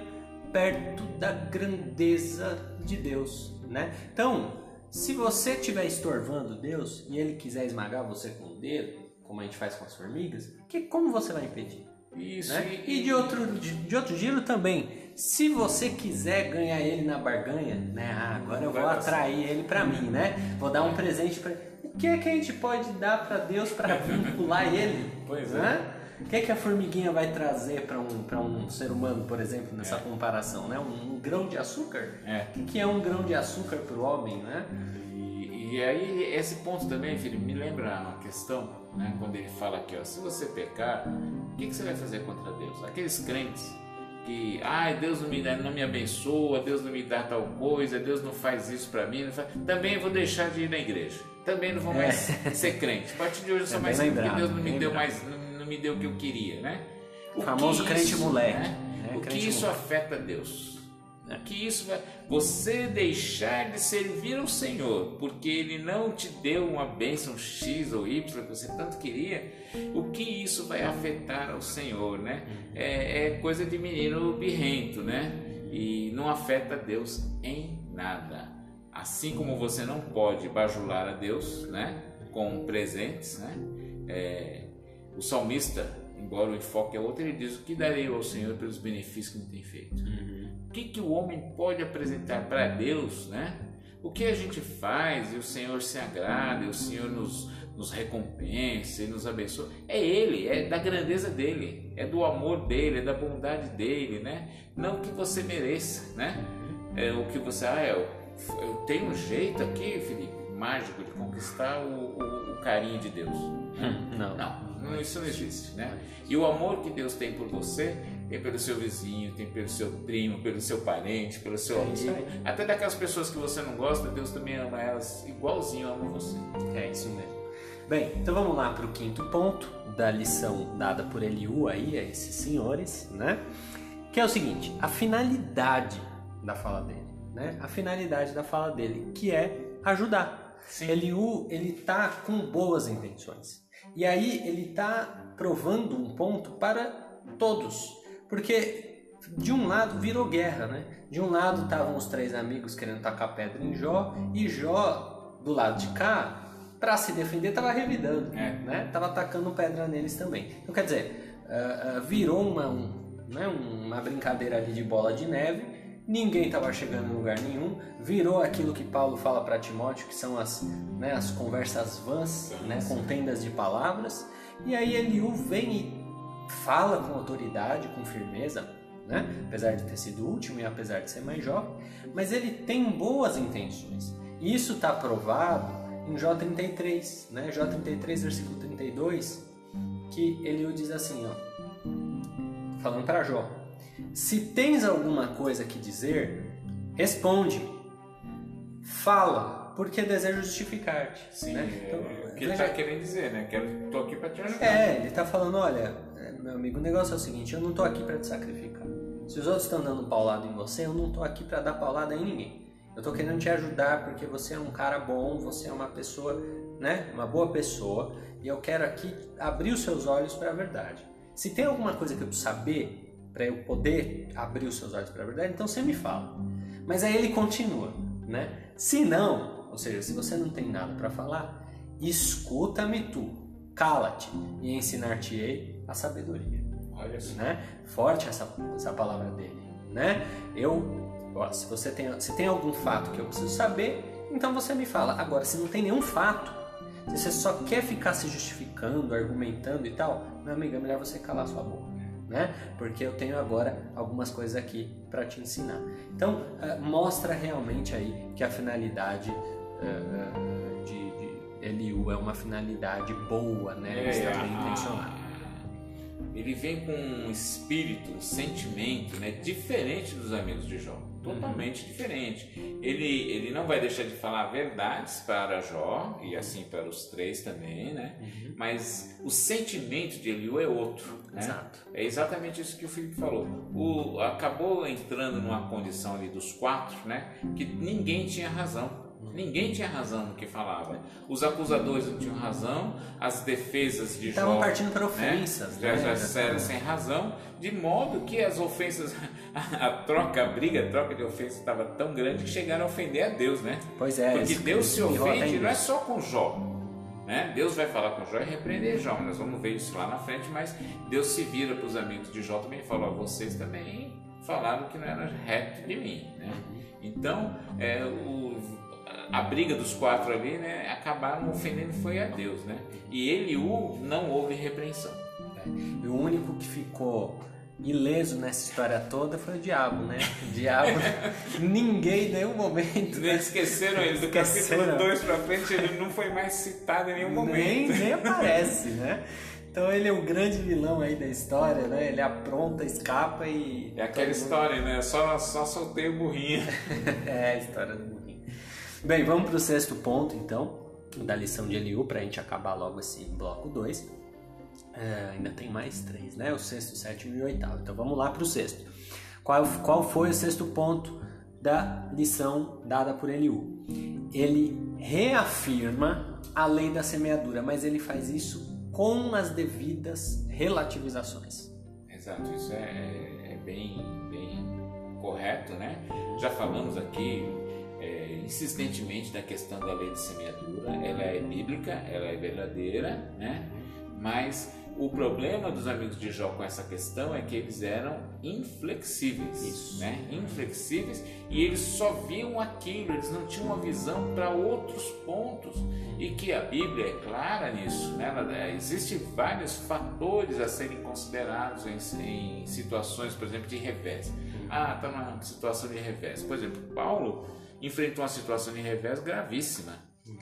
perto da grandeza de Deus, né? Então, se você estiver estorvando Deus e ele quiser esmagar você com o dedo, como a gente faz com as formigas, que como você vai impedir? Isso. Né? E de outro, de, de, outro giro também, se você quiser ganhar ele na barganha, né? Ah, agora eu vou atrair ele para mim, né? Vou dar um presente para O que é que a gente pode dar para Deus para vincular ele? Pois né? O que é que a formiguinha vai trazer para um, um ser humano, por exemplo, nessa é. comparação? Né? Um, um, grão de açúcar? É. O que é um grão de açúcar para o homem? Né? E, e aí, esse ponto também, filho, me lembra uma questão né? quando ele fala aqui, ó, se você pecar, o que, que você vai fazer contra Deus? Aqueles crentes que, ai, Deus não me, dá, não me abençoa, Deus não me dá tal coisa, Deus não faz isso para mim, faz... também vou deixar de ir na igreja, também não vou mais é. ser crente. A partir de hoje eu sou mais crente porque Deus não me deu mais, não, me deu o que eu queria, né? O famoso crente isso, moleque. Né? É, o que isso moleque. afeta Deus? É. Que isso vai você deixar de servir ao Senhor, porque Ele não te deu uma bênção X ou Y que você tanto queria, o que isso vai afetar ao Senhor, né? É, é coisa de menino birrento, né? E não afeta Deus em nada. Assim como você não pode bajular a Deus, né? Com presentes, né? É, o salmista, embora o enfoque é outro, ele diz: O que darei ao Senhor pelos benefícios que me tem feito? Uhum o que, que o homem pode apresentar para Deus, né? O que a gente faz e o Senhor se agrada, e o Senhor nos, nos recompensa e nos abençoa, é Ele, é da grandeza dele, é do amor dele, é da bondade dele, né? Não que você mereça, né? É o que você, ah, eu, eu tenho um jeito aqui, Felipe, mágico de conquistar o, o, o carinho de Deus. Hum, não. Não, isso não existe, né? E o amor que Deus tem por você tem pelo seu vizinho, tem pelo seu primo, pelo seu parente, pelo seu é amigo. Até daquelas pessoas que você não gosta, Deus também ama elas igualzinho ama você. É isso mesmo. Bem, então vamos lá para o quinto ponto da lição dada por Eliú aí a esses senhores, né? Que é o seguinte: a finalidade da fala dele, né? A finalidade da fala dele, que é ajudar. Sim. Eliú, ele tá com boas intenções. E aí ele tá provando um ponto para todos. Porque de um lado virou guerra, né? De um lado estavam os três amigos querendo tacar pedra em Jó e Jó do lado de cá, para se defender, estava revidando, é. né? Tava atacando pedra neles também. Então quer dizer, uh, uh, virou uma, um, né, uma brincadeira ali de bola de neve. Ninguém estava chegando em lugar nenhum. Virou aquilo que Paulo fala para Timóteo, que são as, né, as conversas vãs, né, contendas de palavras. E aí Eliú vem e fala com autoridade, com firmeza, né? apesar de ter sido o último e apesar de ser mais jovem, mas ele tem boas intenções. E isso está provado em Jó 33, né? Jó 33, versículo 32, que ele diz assim, ó, falando para Jó: Se tens alguma coisa que dizer, responde. Fala, porque desejo justificar-te. Sim, né? é, Então, o que ele está querendo dizer, né? Quero, tô aqui para te ajudar. É, ele tá falando, olha, é, meu amigo, o negócio é o seguinte, eu não tô aqui para te sacrificar. Se os outros estão dando paulada em você, eu não tô aqui para dar paulada em ninguém. Eu tô querendo te ajudar porque você é um cara bom, você é uma pessoa, né, uma boa pessoa, e eu quero aqui abrir os seus olhos para a verdade. Se tem alguma coisa que eu preciso saber para eu poder abrir os seus olhos para a verdade, então você me fala. Mas aí ele continua, né? Se não, ou seja, se você não tem nada para falar, escuta-me tu, cala-te e ensinar-te-ei a sabedoria, Olha só. né? Forte essa, essa palavra dele, né? Eu, ó, se você tem, se tem algum fato que eu preciso saber, então você me fala. Agora, se não tem nenhum fato, se você só quer ficar se justificando, argumentando e tal, meu amigo, é melhor você calar sua boca, né? Porque eu tenho agora algumas coisas aqui para te ensinar. Então, eh, mostra realmente aí que a finalidade eh, de, de Eliú é uma finalidade boa, né? Está bem a- intencionada. Ele vem com um espírito, um sentimento, né, diferente dos amigos de Jó, totalmente diferente. Ele, ele não vai deixar de falar verdades para Jó e assim para os três também, né? Mas o sentimento de Eliú é outro, né? Exato. É exatamente isso que o Felipe falou. O, acabou entrando numa condição ali dos quatro, né? Que ninguém tinha razão. Ninguém tinha razão no que falava. Os acusadores não tinham razão, as defesas de Estavam Jó partindo para né? ofensas, já, né? já eram sem razão, de modo que as ofensas, a troca, a briga, a troca de ofensas estava tão grande que chegaram a ofender a Deus, né? Pois é, Porque Deus se ofende não é só com Jó. Né? Deus vai falar com Jó e repreender Jó, nós vamos ver isso lá na frente, mas Deus se vira para os amigos de Jó também e fala: vocês também falaram que não era reto de mim. Né? Então, é, o, a briga dos quatro ali né, acabaram ofendendo foi a Deus. Né? E Eliú não houve repreensão. E o único que ficou ileso nessa história toda foi o diabo, né? O diabo, ninguém em nenhum momento. né? Eles esqueceram ele, do Esqueceram. capítulo 2 para frente, ele não foi mais citado em nenhum Nem, momento. nem aparece, né? Então ele é o grande vilão aí da história, né? Ele apronta, escapa e. É aquela mundo- história, né? Só, só soltei o burrinho. é a história do burrinho. Bem, vamos para o sexto ponto então, da lição de Eliú, para a gente acabar logo esse bloco 2. Ainda tem mais três, né? O sexto, o sétimo e o oitavo. Então vamos lá para o sexto. Qual, qual foi o sexto ponto da lição dada por Eliú? Ele reafirma a lei da semeadura, mas ele faz isso com as devidas relativizações. Exato, isso é, é bem, bem correto, né? Já falamos aqui é, insistentemente da questão da lei de semeadura, ela é bíblica, ela é verdadeira, né? Mas o problema dos amigos de Jó com essa questão é que eles eram inflexíveis, Isso. né? Inflexíveis e eles só viam aquilo, eles não tinham uma visão para outros pontos e que a Bíblia é clara nisso, né? Ela, Existem vários fatores a serem considerados em, em situações, por exemplo, de revés. Ah, está numa situação de revés. Por exemplo, Paulo enfrentou uma situação de revés gravíssima.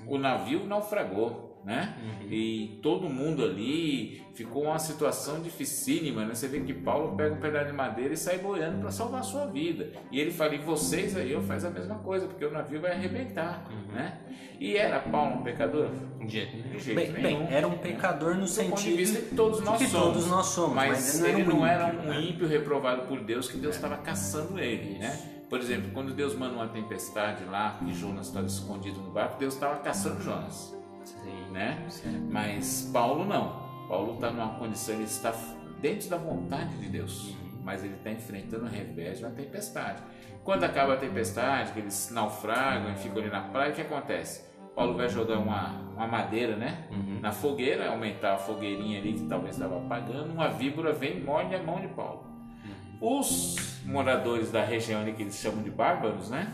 O navio naufragou, né? E todo mundo ali ficou uma situação dificílima, né? Você vê que Paulo pega um pedaço de madeira e sai boiando para salvar a sua vida. E ele fala: e vocês aí, eu faz a mesma coisa, porque o navio vai arrebentar, né? E era Paulo um pecador? De jeito nenhum. De jeito bem, nenhum. bem, era um pecador no Do sentido ponto de vista que todos nós que somos. todos nós somos, mas, mas ele não era era um ímpio, um né? ímpio reprovado por Deus, que Deus estava caçando ele, né? Por exemplo, quando Deus manda uma tempestade lá, que Jonas estava escondido no barco, Deus estava caçando Jonas, Sim, né? certo. Mas Paulo não. Paulo está numa condição, ele está dentro da vontade de Deus, mas ele está enfrentando o revés de uma tempestade. Quando acaba a tempestade, que eles naufragam e ficam ali na praia, o que acontece? Paulo vai jogar uma, uma madeira, né? Na fogueira, aumentar a fogueirinha ali que talvez estava apagando, uma víbora vem e morde a mão de Paulo. Os moradores da região ali que eles chamam de bárbaros, né?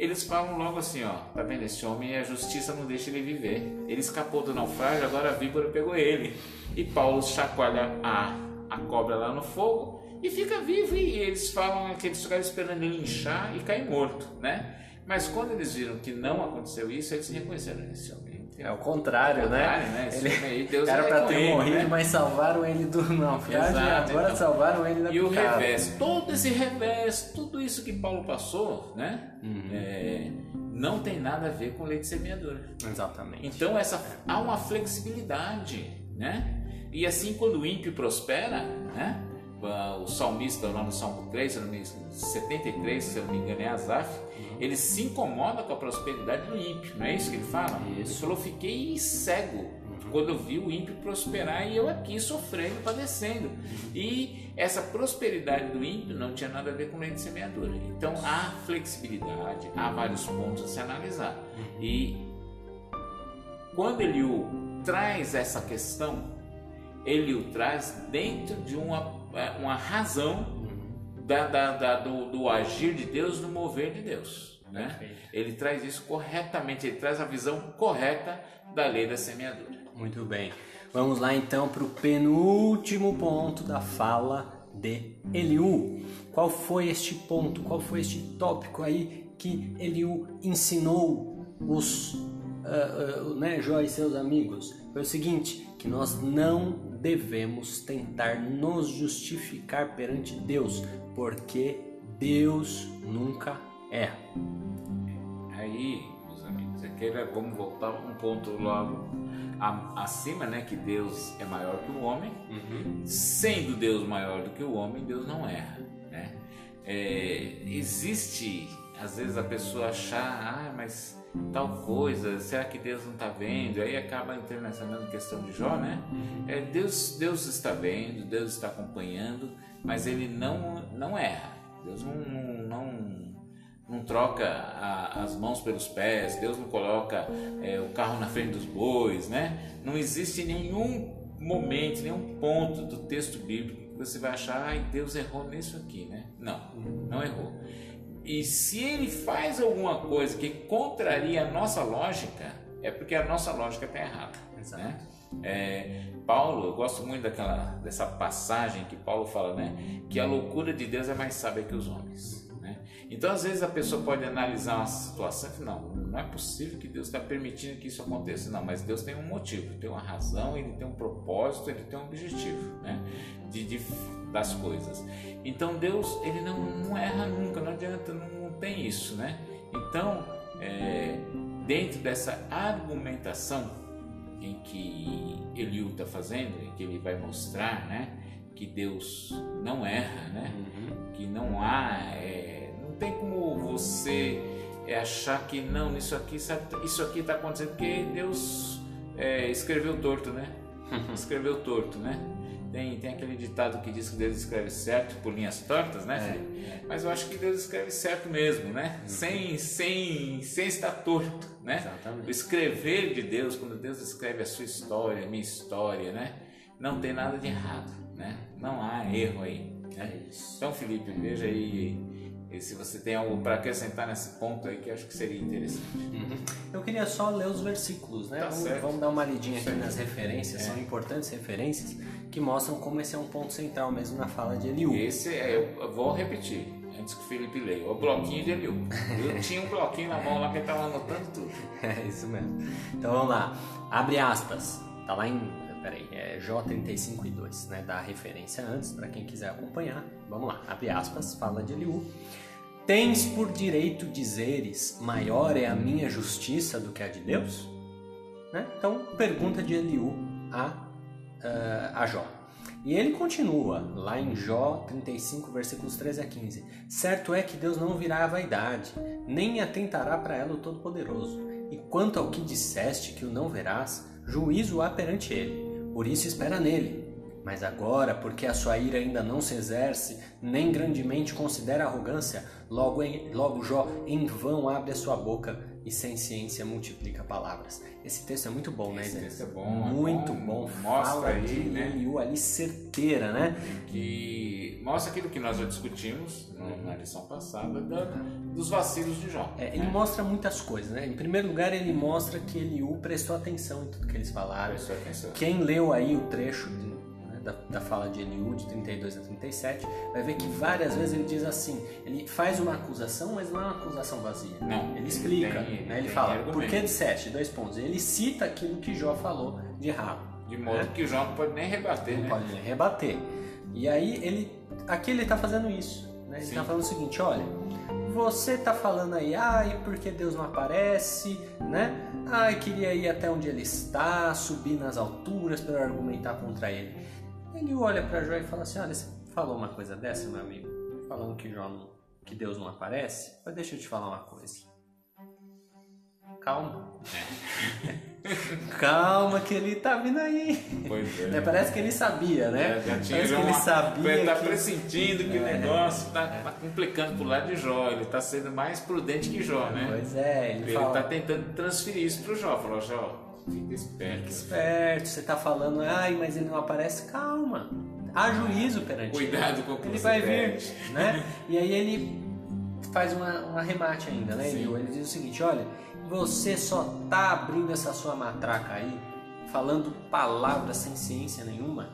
Eles falam logo assim, ó, tá vendo esse homem a justiça não deixa ele viver. Ele escapou do naufrágio, agora a víbora pegou ele. E Paulo chacoalha a, a cobra lá no fogo e fica vivo e eles falam que eles ficaram esperando ele inchar e cair morto, né? Mas quando eles viram que não aconteceu isso, eles reconheceram esse homem É o contrário, né? Contrário, né? Filme aí, Deus era é pra com ter ele, morrido, né? mas salvaram ele do naufrágio e agora então. salvaram ele da E o picada. revés, todo esse revés, tudo isso que Paulo passou, né? Uhum. é, não tem nada a ver com lei de semeadura. Exatamente. Então essa há uma flexibilidade, né? E assim quando o ímpio prospera, né? O salmista lá no Salmo 3, se eu não me- 73, se eu não me engano, é Asaf, ele se incomoda com a prosperidade do ímpio, não é isso que ele fala? Ele falou, fiquei cego quando eu vi o ímpio prosperar e eu aqui sofrendo, padecendo. E essa prosperidade do ímpio não tinha nada a ver com lei de semeadura. Então há flexibilidade, há vários pontos a se analisar. E quando ele o traz essa questão, ele o traz dentro de uma, uma razão da, da- da- do, do agir de Deus, do mover de Deus. Né? Ele traz isso corretamente, ele traz a visão correta da lei da semeadura. Muito bem. Vamos lá então para o penúltimo ponto da fala de Eliú. Qual foi este ponto? Qual foi este tópico aí que Eliú ensinou os ah, ah, né, Jó e seus amigos? Foi o seguinte: que nós não devemos tentar nos justificar perante Deus, porque Deus nunca erra. Aí, meus amigos, aqui vamos voltar um ponto logo acima, né? Que Deus é maior que o homem. Sendo Deus maior do que o homem, Deus não erra, né? É, existe, às vezes, a pessoa achar, ah, mas tal coisa, será que Deus não está vendo? Aí acaba nessa mesma questão de Jó, né? É, Deus, Deus está vendo, Deus está acompanhando, mas Ele não, não erra. Deus não, não, não não troca a- as mãos pelos pés, Deus não coloca é, o carro na frente dos bois, né? Não existe nenhum momento, nenhum ponto do texto bíblico que você vai achar, ai, Deus errou nisso aqui, né? Não, não errou. E se ele faz alguma coisa que contraria a nossa lógica, é porque a nossa lógica está errada. Exato. Né? É, Paulo, eu gosto muito daquela, dessa passagem que Paulo fala, né? Que a loucura de Deus é mais sábia que os homens. Né? Então, às vezes, a pessoa pode analisar uma situação e não, não é possível que Deus está permitindo que isso aconteça. Não, mas Deus tem um motivo, tem uma razão, ele tem um propósito, ele tem um objetivo né? de, de- das coisas. Então, Deus, ele não, não erra nunca, não adianta, não, não tem isso. Né? Então, é, dentro dessa argumentação em que Eliú está fazendo, em que ele vai mostrar, né, que Deus não erra, né, que não há, é, não tem como você é, achar que não, isso aqui, isso aqui está acontecendo porque Deus é, escreveu torto, né, escreveu torto, né. Tem, tem aquele ditado que diz que Deus escreve certo por linhas tortas, né? É? Mas eu acho que Deus escreve certo mesmo, né? Sem, sem, sem estar torto, né? Exatamente. O escrever de Deus, quando Deus escreve a sua história, a minha história, né? Não tem nada de errado, né? Não há erro aí. Né? É isso. Então, Felipe, veja aí e se você tem algo para acrescentar nesse ponto aí que eu acho que seria interessante. Eu queria só ler os versículos, né? Tá vamos, certo. vamos dar uma lidinha aqui nas referências, É. são importantes referências que mostram como esse é um ponto central mesmo na fala de Eliú. Esse é, eu eu vou repetir, antes que o Felipe leia, o bloquinho de Eliú. Eu tinha um bloquinho na mão lá que ele estava anotando tudo. É isso mesmo. Então vamos lá. Abre aspas. Tá lá em. Peraí, é Jó 35 e 2, né? Dá a referência antes para quem quiser acompanhar. Vamos lá. Abre aspas. Fala de Eliú. Tens por direito dizeres: maior é a minha justiça do que a de Deus? Né? Então, pergunta de Eliú a, ah, a Jó. E ele continua, lá em Jó 35, versículos 13 a 15. Certo é que Deus não virá a vaidade, nem atentará para ela o Todo-Poderoso. E quanto ao que disseste que o não verás, juízo há perante ele. Por isso espera nele. Mas agora, porque a sua ira ainda não se exerce, nem grandemente considera arrogância, logo, em, logo Jó em vão abre a sua boca e sem ciência multiplica palavras. Esse texto é muito bom, né, Esse texto é bom, é Muito bom. bom. Mostra aí, de né? Eliú ali certeira, né? que mostra aquilo que nós já discutimos no- na lição passada da- dos vacilos de Jó. É, ele né? mostra muitas coisas, né? Em primeiro lugar, ele mostra que Eliú prestou atenção em tudo que eles falaram. Prestou atenção. Quem leu aí o trecho, da, da, fala de Eliú, de 32 a 37, vai ver que várias vezes ele diz assim, ele faz uma acusação, mas não é uma acusação vazia. Não. Ele explica, ele, tem, ele, né? ele fala, argumento. por que disseste? Dois pontos. Ele cita aquilo que Jó falou de errado. De modo né? que Jó não pode nem rebater, não né? pode nem rebater. E aí ele, aqui ele está fazendo isso. Né? Ele está falando o seguinte, olha, você está falando aí, ai, porque Deus não aparece, né? Ai, queria ir até onde ele está, subir nas alturas para argumentar contra ele. Ele olha para Jó e fala assim, olha, você falou uma coisa dessa, meu amigo? Falando que, Jó não, que Deus não aparece? Mas deixa eu te falar uma coisa. Calma. É. Calma que ele tá vindo aí. Pois é. Né, parece que ele sabia, né? É, já tinha Parece que ele sabia. Ele tá que... pressentindo que é. o negócio tá, tá, complicando pro lado de Jó. Ele tá sendo mais prudente que Jó, né? Pois é. Ele, ele fala... tá tentando transferir isso pro Jó. Falou, Jó, fica esperto. Fica esperto. Você tá falando, ai, mas ele não aparece. Calma. Há juízo perante Cuidado ele. com o que Ele você vai vir, né? E aí ele faz uma, um arremate ainda, né? Sim. Ele diz o seguinte, olha você só tá abrindo essa sua matraca aí, falando palavras sem ciência nenhuma,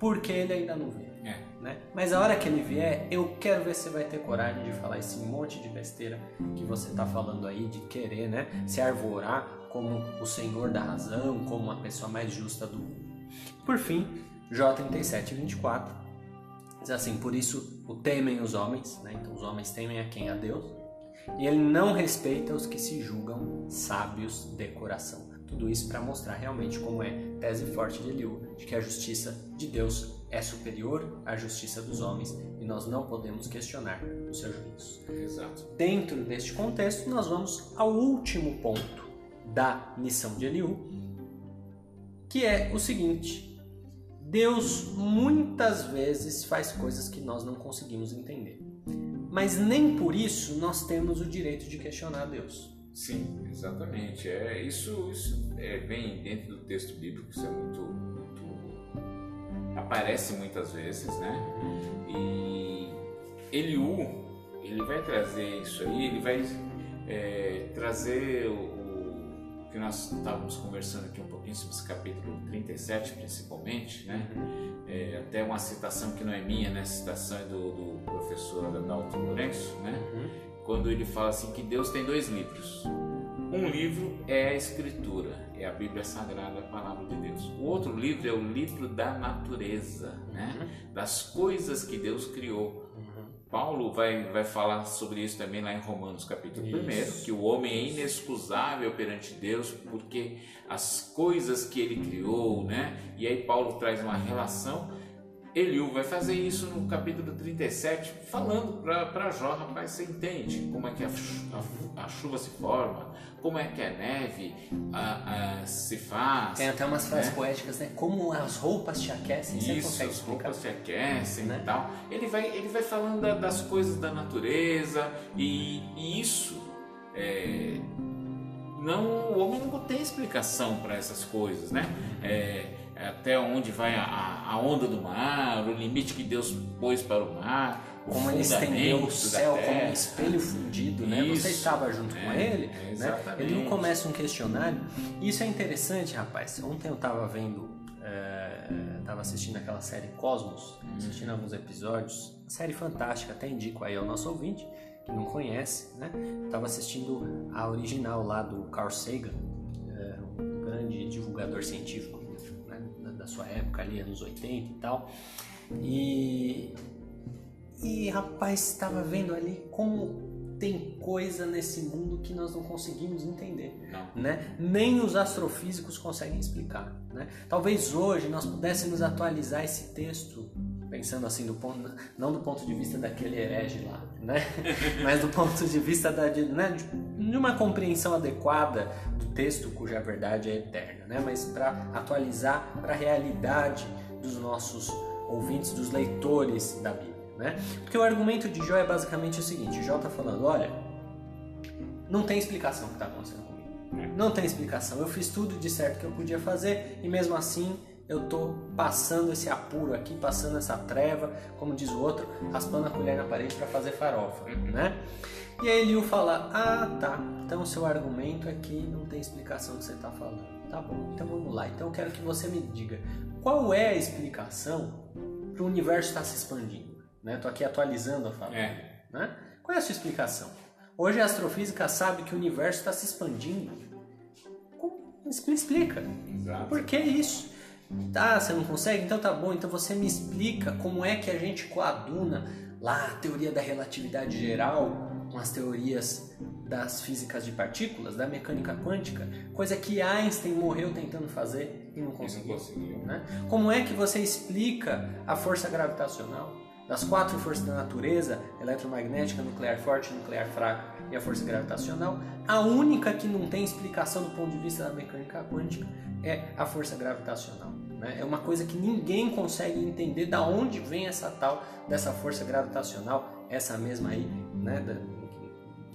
porque ele ainda não vê. É. Né? Mas a hora que ele vier, eu quero ver se vai ter coragem de falar esse monte de besteira que você está falando aí, de querer né, se arvorar como o senhor da razão, como a pessoa mais justa do mundo. Por fim, J37, 24 diz assim: Por isso o temem os homens, né? então os homens temem a quem? A Deus e ele não respeita os que se julgam sábios de coração. Tudo isso para mostrar realmente como é tese forte de Eliú, de que a justiça de Deus é superior à justiça dos homens e nós não podemos questionar os seus juízos. Exato. Dentro deste contexto, nós vamos ao último ponto da missão de Eliú, que é o seguinte: Deus muitas vezes faz coisas que nós não conseguimos entender. Mas nem por isso nós temos o direito de questionar Deus. Sim, exatamente. É, isso, isso é bem dentro do texto bíblico, isso é muito, muito aparece muitas vezes, né? E Eliú, ele vai trazer isso aí, ele vai é, trazer o, que nós estávamos conversando aqui um pouquinho sobre esse capítulo 37, principalmente, né? É, até uma citação que não é minha, né? A citação é do, do professor Adalto Lourenço, né? Uhum. Quando ele fala assim que Deus tem dois livros. Um livro é a Escritura, é a Bíblia Sagrada, a Palavra de Deus. O outro livro é o livro da natureza, né? Uhum. Das coisas que Deus criou Paulo vai, vai falar sobre isso também lá em Romanos capítulo 1, que o homem é inexcusável perante Deus porque as coisas que ele criou, né? E aí Paulo traz uma relação. Eliú vai fazer isso no capítulo 37, falando para Jó, rapaz, você entende como é que a, a, a chuva se forma, como é que a neve a, a, se faz. Tem até umas frases né? poéticas, né? Como as roupas te aquecem, Isso, você consegue as roupas te aquecem né? e tal. Ele vai, ele vai falando da, das coisas da natureza e, e isso é, não, o homem não tem explicação para essas coisas, né? É, até onde vai a, a onda do mar, o limite que Deus pôs para o mar como ele estendeu o céu como um espelho fundido, né? Isso. Você estava junto é, com ele, né? Ele não começa um questionário. Isso é interessante, rapaz. Ontem eu estava vendo, estava é, assistindo aquela série Cosmos, assistindo alguns episódios. Série fantástica, até indico aí ao nosso ouvinte que não conhece, né? Estava assistindo a original lá do Carl Sagan, é, um grande divulgador científico né? da sua época ali, anos 80 e tal. E e rapaz, estava vendo ali como tem coisa nesse mundo que nós não conseguimos entender, não. né? Nem os astrofísicos conseguem explicar, né? Talvez hoje nós pudéssemos atualizar esse texto pensando assim do ponto não do ponto de vista daquele herege lá, né? Mas do ponto de vista da de, né? de uma compreensão adequada do texto cuja verdade é eterna, né? Mas para atualizar para a realidade dos nossos ouvintes, dos leitores da Bíblia. Né? Porque o argumento de Jó é basicamente o seguinte: Jó está falando, olha, não tem explicação o que está acontecendo comigo. Não tem explicação. Eu fiz tudo de certo que eu podia fazer e mesmo assim eu estou passando esse apuro aqui, passando essa treva, como diz o outro, raspando a colher na parede para fazer farofa, uhum. né? E aí Eliu fala: Ah, tá. Então o seu argumento é que não tem explicação que você está falando. tá bom. Então vamos lá. Então eu quero que você me diga qual é a explicação para o universo estar tá se expandindo. Né? Estou aqui atualizando a fala. É. Né? Qual é a sua explicação? Hoje a astrofísica sabe que o universo está se expandindo. Me explica. Exato. Por que isso? Tá, você não consegue? Então tá bom. Então você me explica como é que a gente coaduna lá a teoria da relatividade geral com as teorias das físicas de partículas, da mecânica quântica, coisa que Einstein morreu tentando fazer e não conseguiu. Não conseguiu. Né? Como é que você explica a força gravitacional? Das quatro forças da natureza, eletromagnética, nuclear forte, nuclear fraca e a força gravitacional, a única que não tem explicação do ponto de vista da mecânica quântica é a força gravitacional. Né? É uma coisa que ninguém consegue entender da onde vem essa tal dessa força gravitacional, essa mesma aí, né?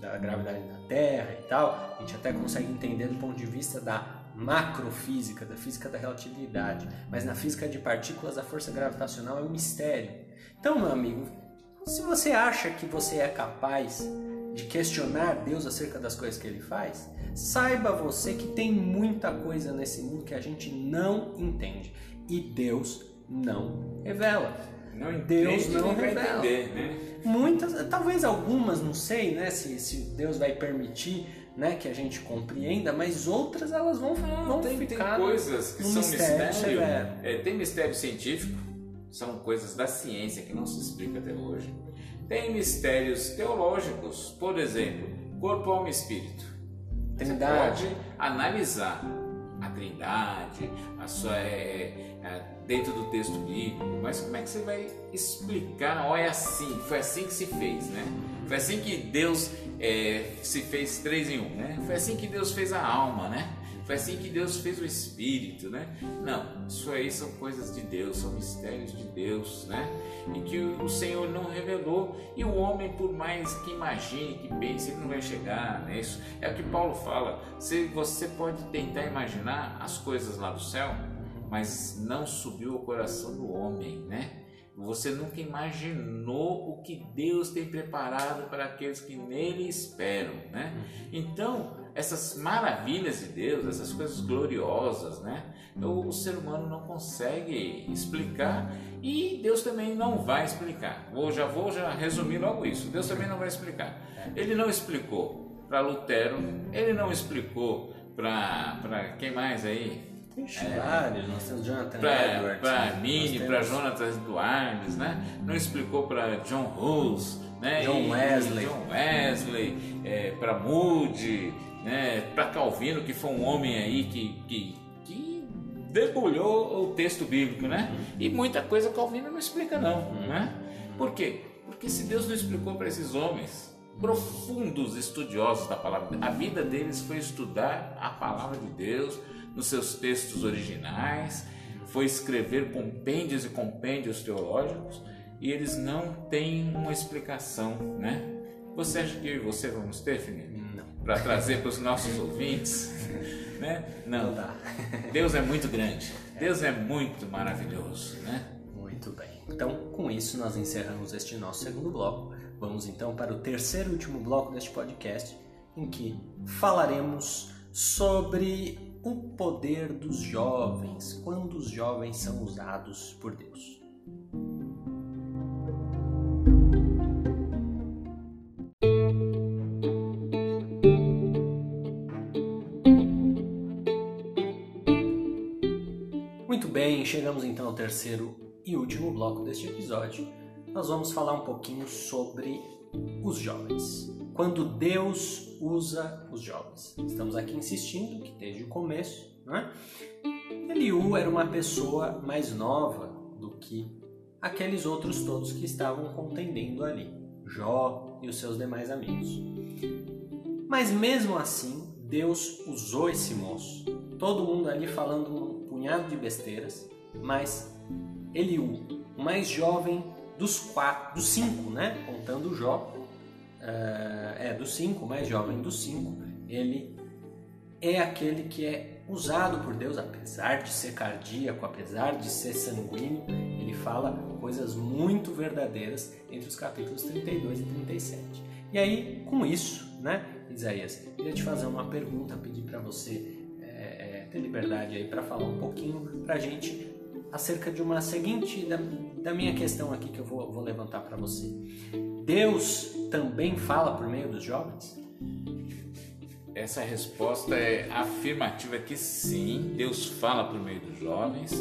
da, da gravidade da Terra e tal. A gente até consegue entender do ponto de vista da macrofísica, da física da relatividade, mas na física de partículas a força gravitacional é um mistério. Então, meu amigo, se você acha que você é capaz de questionar Deus acerca das coisas que ele faz, saiba você que tem muita coisa nesse mundo que a gente não entende e Deus não revela. Não Deus não revela. Entender, né? Muitas, talvez algumas, não sei, né, se, se Deus vai permitir, né, que a gente compreenda, mas outras elas vão, não, vão tem, ficar tem coisas que são mistério. mistério é, tem mistério científico são coisas da ciência que não se explica até hoje. Tem mistérios teológicos, por exemplo, corpo, alma e espírito. Trindade. Você pode analisar a trindade, a sua, é, é, dentro do texto bíblico, mas como é que você vai explicar? Olha, é assim, foi assim que se fez, né? Foi assim que Deus é, se fez três em um, né? Foi assim que Deus fez a alma, né? Foi assim que Deus fez o Espírito, né? Não, isso aí são coisas de Deus, são mistérios de Deus, né? E que o Senhor não revelou. E o homem, por mais que imagine, que pense, ele não vai chegar nisso. É o que Paulo fala. Se você pode tentar imaginar as coisas lá do céu, mas não subiu o coração do homem, né? Você nunca imaginou o que Deus tem preparado para aqueles que nele esperam, né? Então, essas maravilhas de Deus, essas coisas gloriosas, né? O, o, ser humano não consegue explicar e Deus também não vai explicar. Vou, já vou já resumir logo isso. Deus também não vai explicar. Ele não explicou para Lutero, ele não explicou para quem mais aí? é, vários, nós temos Jonathan. Para Mini, para Jonathan Edwards, né? Não explicou para John Hus, né? John Wesley. John Wesley, é, para Moody, né, para Calvino, que foi um homem aí que, que, que debulhou o texto bíblico, né? E muita coisa Calvino não explica não, né? Por quê? Porque se Deus não explicou para esses homens, profundos estudiosos da palavra, a vida deles foi estudar a palavra de Deus nos seus textos originais, foi escrever compêndios e compêndios teológicos, e eles não têm uma explicação, né? Você acha que eu e você vamos ter, Felipe? Para trazer para os nossos ouvintes. Né? Não, dá. Deus é muito grande. Deus é muito maravilhoso, né? Muito bem. Então, com isso, nós encerramos este nosso segundo bloco. Vamos então para o terceiro e último bloco deste podcast, em que falaremos sobre o poder dos jovens, quando os jovens são usados por Deus. Chegamos então ao terceiro e último bloco deste episódio. Nós vamos falar um pouquinho sobre os jovens. Quando Deus usa os jovens. Estamos aqui insistindo que desde o começo, né? Eliú era uma pessoa mais nova do que aqueles outros todos que estavam contendendo ali, Jó e os seus demais amigos. Mas mesmo assim, Deus usou esse moço, todo mundo ali falando punhado de besteiras, mas Eliú, o mais jovem dos quatro, dos cinco, né? Contando Jó, uh, é dos cinco, o mais jovem dos cinco, ele é aquele que é usado por Deus, apesar de ser cardíaco, apesar de ser sanguíneo, ele fala coisas muito verdadeiras entre os capítulos 32 e 37. E aí, com isso, né, Isaías, queria te fazer uma pergunta, pedir para você ter liberdade aí para falar um pouquinho para a gente acerca de uma seguinte, da, da minha questão aqui que eu vou, vou levantar para você. Deus também fala por meio dos jovens? Essa resposta é afirmativa que sim, Deus fala por meio dos jovens.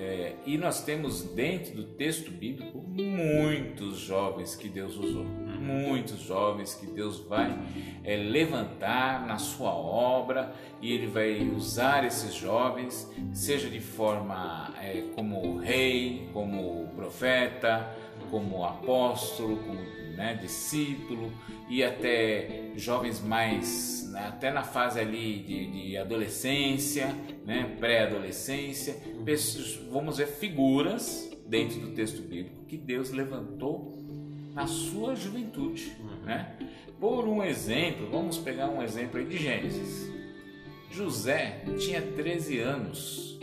É, e nós temos dentro do texto bíblico muitos jovens que Deus usou, muitos jovens que Deus vai é, levantar na sua obra e Ele vai usar esses jovens, seja de forma é, como rei, como profeta, como apóstolo, como né, discípulo e até jovens mais, né, até na fase ali de, de adolescência, né, pré-adolescência, vamos ver figuras dentro do texto bíblico que Deus levantou na sua juventude, né? Por um exemplo, vamos pegar um exemplo aí de Gênesis. José tinha 13 anos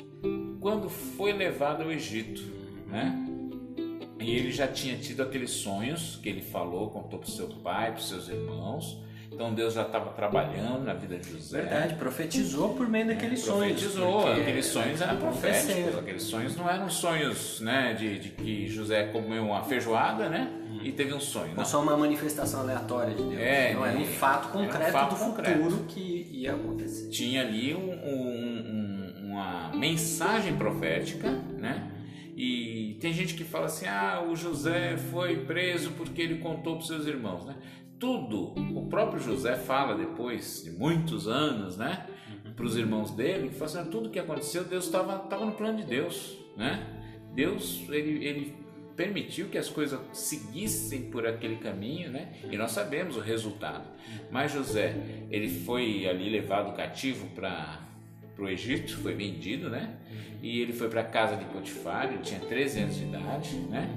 quando foi levado ao Egito, né? E ele já tinha tido aqueles sonhos que ele falou, contou para o seu pai, para os seus irmãos. Então Deus já estava trabalhando na vida de José. Verdade, profetizou por meio daqueles é, sonhos. Profetizou, aqueles sonhos eram proféticos, aqueles sonhos não eram sonhos né, de, de que José comeu uma feijoada, né? E teve um sonho. Não, só uma manifestação aleatória de Deus. É, não era um fato concreto um fato do concreto. futuro que ia acontecer. Tinha ali um, um, uma mensagem profética, né? E tem gente que fala assim: ah, o José foi preso porque ele contou para seus irmãos, né? Tudo, o próprio José fala depois de muitos anos, né? Para os irmãos dele, que assim, ah, tudo que aconteceu, Deus estava tava no plano de Deus, né? Deus, ele, ele permitiu que as coisas seguissem por aquele caminho, né? E nós sabemos o resultado. Mas José, ele foi ali levado cativo para o Egito, foi vendido, né? e ele foi para a casa de Potifar, ele tinha 13 anos de idade, né?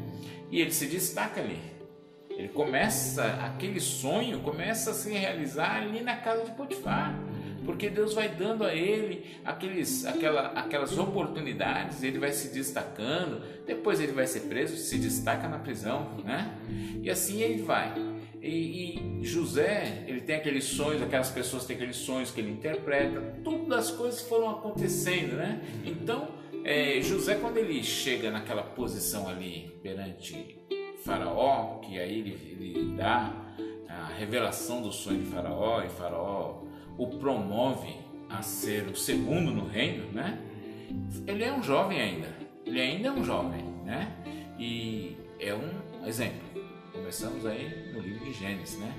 E ele se destaca ali. Ele começa, aquele sonho começa a se realizar ali na casa de Potifar, porque Deus vai dando a ele aqueles, aquela, aquelas oportunidades, ele vai se destacando, depois ele vai ser preso, se destaca na prisão, né? E assim ele vai. E, e, José, ele tem aqueles sonhos, aquelas pessoas têm aqueles sonhos que ele interpreta, todas as coisas foram acontecendo, né? Então, é, José, quando ele chega naquela posição ali perante Faraó, que aí ele, ele dá a revelação do sonho de Faraó, e Faraó o promove a ser o segundo no reino, né? Ele é um jovem ainda, ele ainda é um jovem, né? E é um exemplo. Começamos aí no livro de Gênesis, né?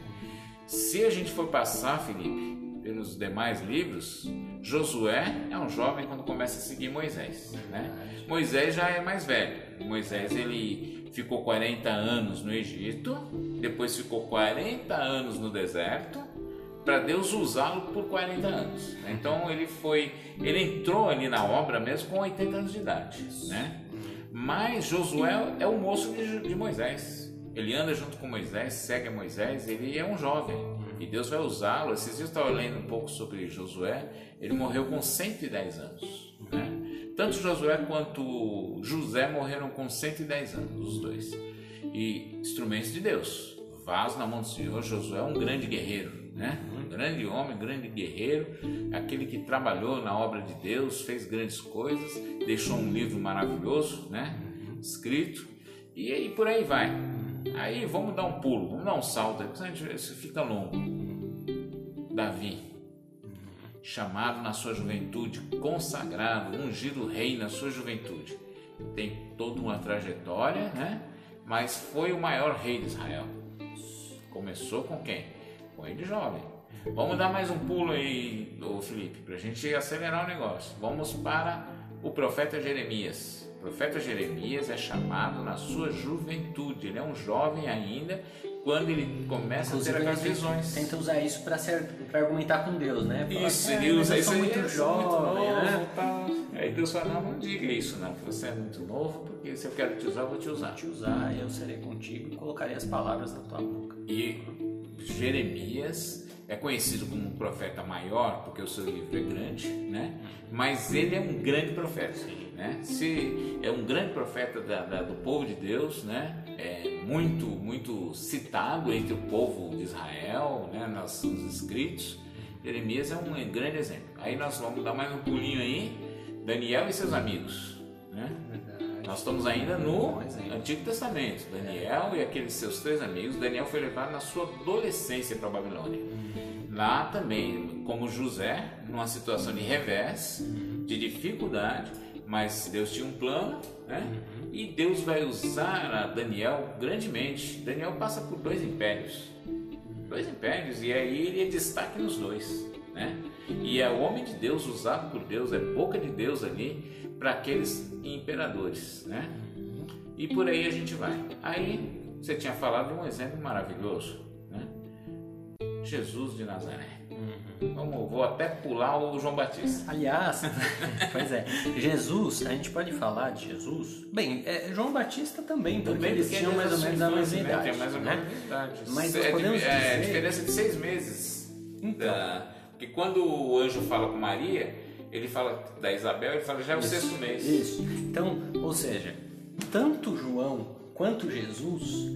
Se a gente for passar, Felipe, pelos demais livros, Josué é um jovem quando começa a seguir Moisés, né? Moisés já é mais velho. Moisés ele ficou 40 anos no Egito, depois ficou 40 anos no deserto, para Deus usá-lo por 40 anos. Né? Então ele foi, ele entrou ali na obra mesmo com 80 anos de idade, né? Mas Josué é o moço de, de Moisés. Ele anda junto com Moisés, segue Moisés, ele é um jovem e Deus vai usá-lo. Esses dias eu estava lendo um pouco sobre Josué, ele morreu com 110 anos. Né? Tanto Josué quanto José morreram com 110 anos, os dois. E instrumentos de Deus, vaso na mão do Senhor. Josué é um grande guerreiro, né? um grande homem, um grande guerreiro, aquele que trabalhou na obra de Deus, fez grandes coisas, deixou um livro maravilhoso, né? escrito, e aí por aí vai. Aí vamos dar um pulo, vamos dar um salto, porque isso fica longo. Davi, chamado na sua juventude, consagrado, ungido rei na sua juventude. Tem toda uma trajetória, né? Mas foi o maior rei de Israel. Começou com quem? Com ele jovem. Vamos dar mais um pulo aí, Felipe, para a gente acelerar o negócio. Vamos para o profeta Jeremias. O profeta Jeremias é chamado na sua juventude, ele é um jovem ainda quando ele começa Inclusive, a ter aquelas visões. Tenta usar isso para argumentar com Deus, né? Fala, isso, ele usa isso. muito aí, jovem, muito né? Tá. Aí Deus fala: não, não diga isso, não, que você é muito novo, porque se eu quero te usar, eu vou te usar. Vou te usar, eu serei contigo e colocarei as palavras na tua boca. E Jeremias é conhecido como um profeta maior, porque o seu livro é grande, né? Mas ele é um grande profeta. Né? Se é um grande profeta da, da, do povo de Deus, né? É muito, muito citado entre o povo de Israel, né? Nos, nos escritos. Jeremias é um grande exemplo. Aí nós vamos dar mais um pulinho aí, Daniel e seus amigos. Né? Nós estamos ainda no Antigo Testamento. Daniel e aqueles seus três amigos. Daniel foi levado na sua adolescência para a Babilônia. Lá também, como José, numa situação de revés, de dificuldade, mas Deus tinha um plano, né? E Deus vai usar a Daniel grandemente. Daniel passa por dois impérios, dois impérios, e aí ele é destaque nos dois, né? E é o homem de Deus usado por Deus, é boca de Deus ali para aqueles imperadores, né? E por aí a gente vai. Aí você tinha falado de um exemplo maravilhoso, né? Jesus de Nazaré. Vamos, vou até pular o João Batista. Aliás, pois é, Jesus, a gente pode falar de Jesus. Bem, é, João Batista também, porque também, eles tinham mais ou menos a mesma idade. Né? Mais ou menos né? idade. Mas é, podemos dizer... é, diferença de seis meses. Então. Da, porque quando o anjo fala com Maria, ele fala da Isabel, ele fala já é o isso, sexto mês. Isso. Então, ou seja, tanto João quanto Jesus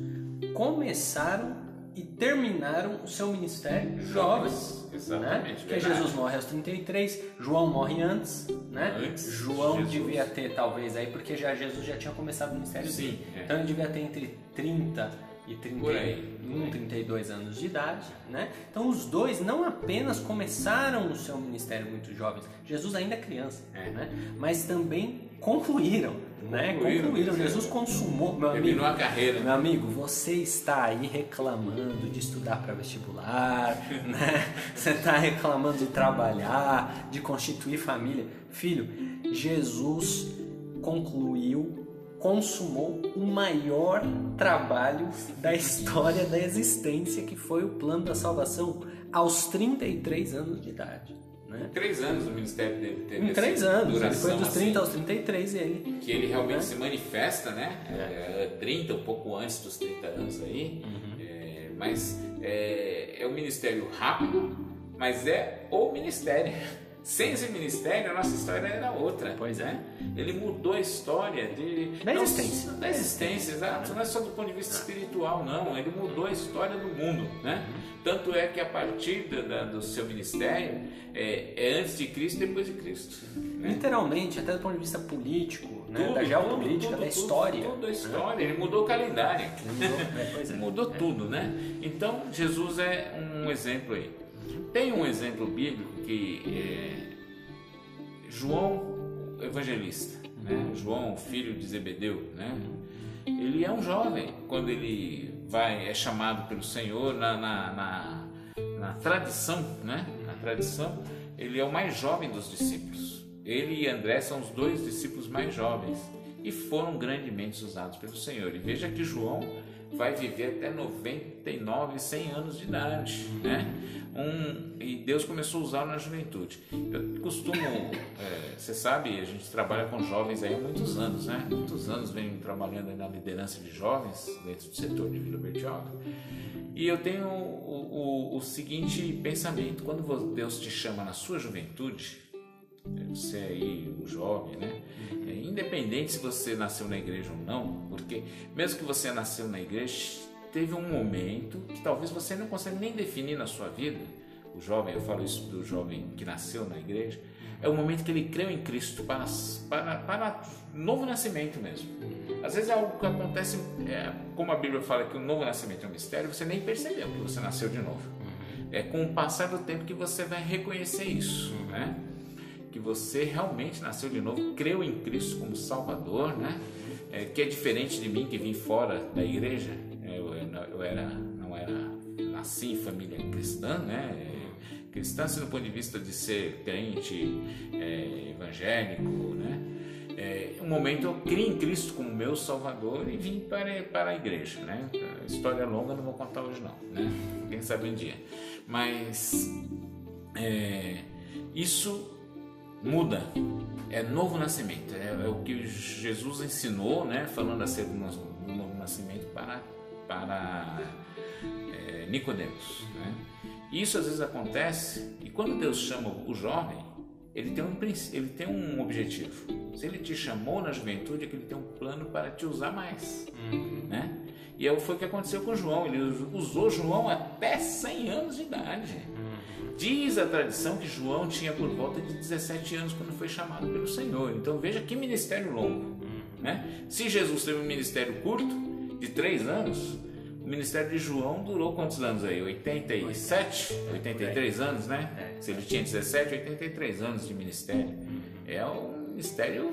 começaram e terminaram o seu ministério jovens. Exatamente. Né? Porque Jesus morre aos 33, João morre antes, né? Antes João Jesus. devia ter, talvez, aí, porque já Jesus já tinha começado o ministério Sim. É. Então ele devia ter entre 30 e 31, 32 anos de idade, né? Então os dois não apenas começaram o seu ministério muito jovens, Jesus ainda é criança, é. né? Mas também concluíram, né? Concluíram. Jesus consumou, meu amigo. Terminou a carreira. Meu amigo, você está aí reclamando de estudar para vestibular, né? Você está reclamando de trabalhar, de constituir família. Filho, Jesus concluiu consumou o maior trabalho da história da existência, que foi o plano da salvação, aos 33 anos de idade. Né? Três anos o ministério dele teve. Em três anos, ele foi dos 30 assim, aos 33 ele. Que ele realmente né? se manifesta, né? É. É, 30, um pouco antes dos 30 anos aí. Uhum. É, mas é, é um ministério rápido, mas é o ministério. Sem esse ministério, a nossa história era outra. Pois é. Ele mudou a história de, da existência. da existência, exato. Não é só do ponto de vista espiritual, não. Ele mudou a história do mundo. Né? Tanto é que a partir da, do seu ministério é, é, antes de Cristo e depois de Cristo. Né? Literalmente, até do ponto de vista político, né? tudo, da geopolítica, tudo, da história. Tudo, a história. Ele mudou o calendário. Ele mudou, é, é. mudou tudo, né? Então, Jesus é um exemplo aí. Tem um exemplo bíblico que é João Evangelista, né? João, filho de Zebedeu, né? Ele é um jovem quando ele vai é chamado pelo Senhor na, na, na, na tradição, né? Na tradição, ele é o mais jovem dos discípulos. Ele e André são os dois discípulos mais jovens e foram grandemente usados pelo Senhor. E veja que João vai viver até 99, 100 anos de idade, né? Um, e Deus começou a usar na juventude. Eu costumo, é, você sabe, a gente trabalha com jovens aí há muitos anos, né? Muitos anos venho trabalhando na liderança de jovens dentro do setor de Vila Bertioga. E eu tenho o, o, o seguinte pensamento: quando Deus te chama na sua juventude, você aí, um jovem, né? É, independente se você nasceu na igreja ou não, porque mesmo que você nasceu na igreja, teve um momento que talvez você não consiga nem definir na sua vida. O jovem, eu falo isso do jovem que nasceu na igreja, é o momento que ele creu em Cristo para, para, para novo nascimento mesmo. Às vezes é algo que acontece, é, como a Bíblia fala que o novo nascimento é um mistério, você nem percebeu que você nasceu de novo. É com o passar do tempo que você vai reconhecer isso, né? Que você realmente nasceu de novo, creu em Cristo como Salvador, né? É, que é diferente de mim que vim fora da igreja. Eu, eu era, não era, nasci em família cristã, né? Cristã, assim, do ponto de vista de ser crente, é, evangélico, né? É, um momento eu criei em Cristo como meu Salvador e vim para, para a igreja, né? História é longa, não vou contar hoje não, né? Quem sabe um dia. Mas é, isso muda, é novo nascimento, é, é, o que Jesus ensinou, né, falando acerca do novo nascimento para, para é, Nicodemos. Né? Isso às vezes acontece e quando Deus chama o jovem, ele tem um ele tem um objetivo. Se ele te chamou na juventude, é que ele tem um plano para te usar mais, uhum. né? E foi o que aconteceu com João. Ele usou João até 100 anos de idade. Uhum. Diz a tradição que João tinha por volta de 17 anos quando foi chamado pelo Senhor. Então veja que ministério longo. Né? Se Jesus teve um ministério curto, de 3 anos, o ministério de João durou quantos anos aí? 87? 83 anos, né? É. Se ele tinha 17, 83 anos de ministério. É um ministério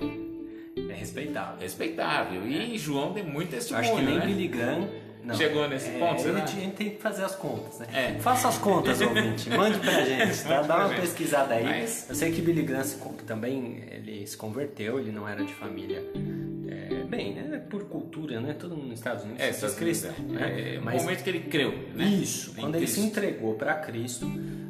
É respeitável. respeitável. E João tem muito testemunho, acho que nem né? Billy Graham. não. Chegou nesse É, ponto, será? A gente tem que fazer as contas, né? É. Faça as contas, ouvinte. Mande pra gente, tá? Dá uma gente. pesquisada aí. Mas- Eu sei que Billy Graham se também ele se converteu, ele não era de família. É, bem, né? Por cultura, né? Todo mundo nos Estados Unidos É, Estados Unidos, cristão, é. né? É o Mas momento que ele creu, né? Isso, Em quando ele se Cristo. entregou para Cristo,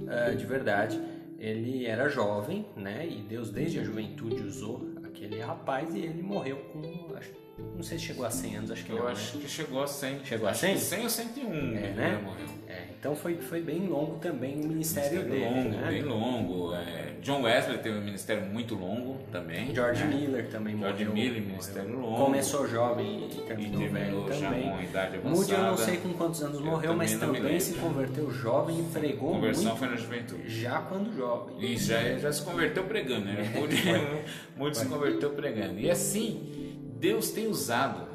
ah, de verdade, ele era jovem, né? E Deus desde a juventude usou aquele rapaz e ele morreu com, acho- não sei se chegou a 100 anos, acho que Eu não, acho né? que chegou a 100. Chegou a Acho 100? que 100 ou 101 É, né? morreu. É, então foi, foi bem longo também o ministério, dele, longo, né? bem longo. É, John Wesley teve um ministério muito longo também. George né? Miller também George morreu. Miller, morreu. ministério longo. Começou jovem e E terminou, terminou velho já também. com idade avançada. Moody eu não sei com quantos anos Eu morreu, mas também se converteu jovem e pregou conversão muito foi na juventude. já quando jovem. Isso, já, já se converteu pregando, né? Mude, Mude se converteu pregando. E assim, Deus tem usado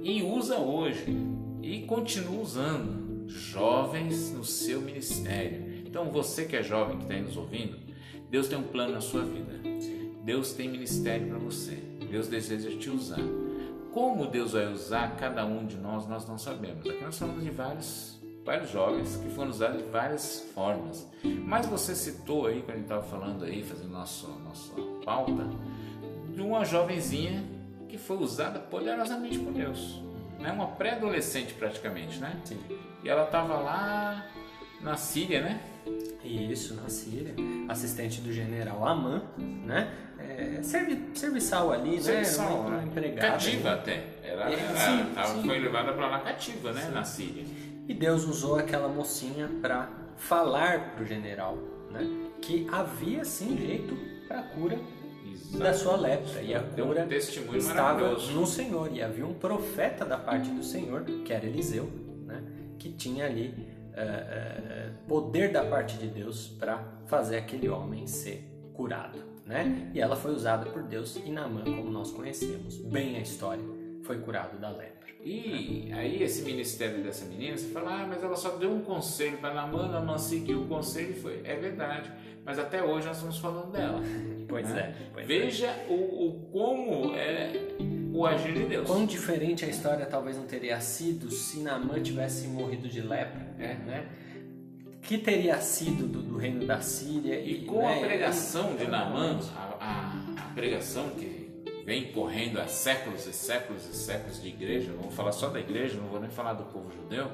e usa hoje e continua usando jovens no seu ministério. Então, você que é jovem, que está aí nos ouvindo, Deus tem um plano na sua vida. Deus tem ministério para você. Deus deseja te usar. Como Deus vai usar cada um de nós, nós não sabemos. Aqui nós falamos de vários, vários jovens que foram usados de várias formas. Mas você citou aí, quando a gente estava falando aí, fazendo nosso, nossa pauta, de uma jovenzinha foi usada poderosamente por Deus. Né? Uma pré-adolescente praticamente, né? Sim. E ela estava lá na Síria, né? Isso, na Síria. Assistente do general Aman, né? É, servi, serviçal ali, Serviçal, né? Uma, né? empregada. Cativa até. Ela, É, ela sim, tava- sim. foi levada para lá cativa, né? Na Síria. E Deus usou aquela mocinha para falar pro general, né? Que havia sim jeito para cura da sua lepra. E a um cura testemunho estava no Senhor. E havia um profeta da parte do Senhor, que era Eliseu, né? Que tinha ali eh, eh, poder da parte de Deus para fazer aquele homem ser curado, né? E ela foi usada por Deus e Naamã, como nós conhecemos bem a história, foi curado da lepra. E aí esse ministério dessa menina, você fala, ah, mas ela só deu um conselho para Namã, Namã seguiu o conselho e foi. É verdade, mas até hoje nós estamos falando dela. Pois né? é. Pois é. Veja o, o como é o agir de Deus. Quão diferente a história talvez não teria sido se Naamã tivesse morrido de lepra, É. né? Que teria sido do, do reino da Síria E com né, a pregação de e- Naamã, a, a- pregação que vem correndo há séculos e séculos e séculos de igreja, não vou falar só da igreja, não vou nem falar do povo judeu,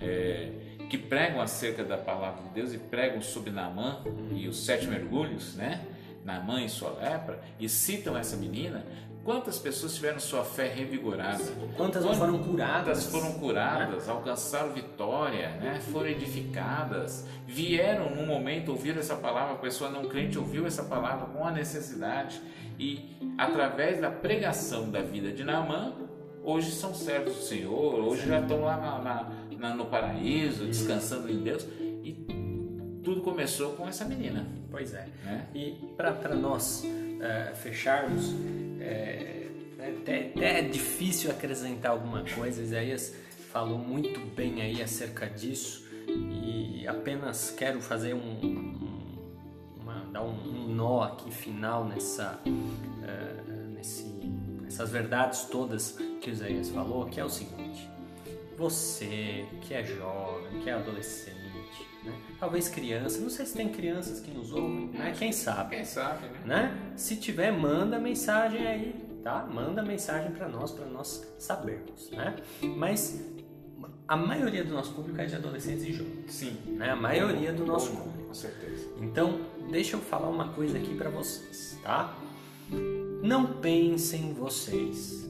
é, que pregam acerca da palavra de Deus e pregam sobre Naamã e os sete mergulhos, né? Naamã e sua lepra, e citam essa menina, quantas pessoas tiveram sua fé revigorada? Quantas não foram curadas? Quantas foram curadas, alcançaram vitória, né? foram edificadas, vieram num momento, ouviram essa palavra, a pessoa não crente ouviu essa palavra com a necessidade e através da pregação da vida de Naamã, hoje são servos do Senhor, hoje já estão lá na- na- no paraíso, descansando em Deus e tudo começou com essa menina, Pois é. né? E para nós eh, fecharmos, é, é até, até é difícil acrescentar alguma coisa. Isaías falou muito bem aí acerca disso e apenas quero fazer um, um- uma- dar um, um nó aqui final nessa, eh, nesse, nessas verdades todas que o Isaías falou, que é o seguinte: você que é jovem, que é adolescente, né? talvez criança, não sei se tem crianças que nos ouvem, né? quem sabe Quem sabe, né? né? Se tiver, manda mensagem aí, tá? Manda mensagem para nós, para nós sabermos, né? Mas a maioria do nosso público é de adolescentes e jovens, Sim. né? A maioria do nosso público. Com certeza. Então, deixa eu falar uma coisa aqui para vocês, tá? Não pensem vocês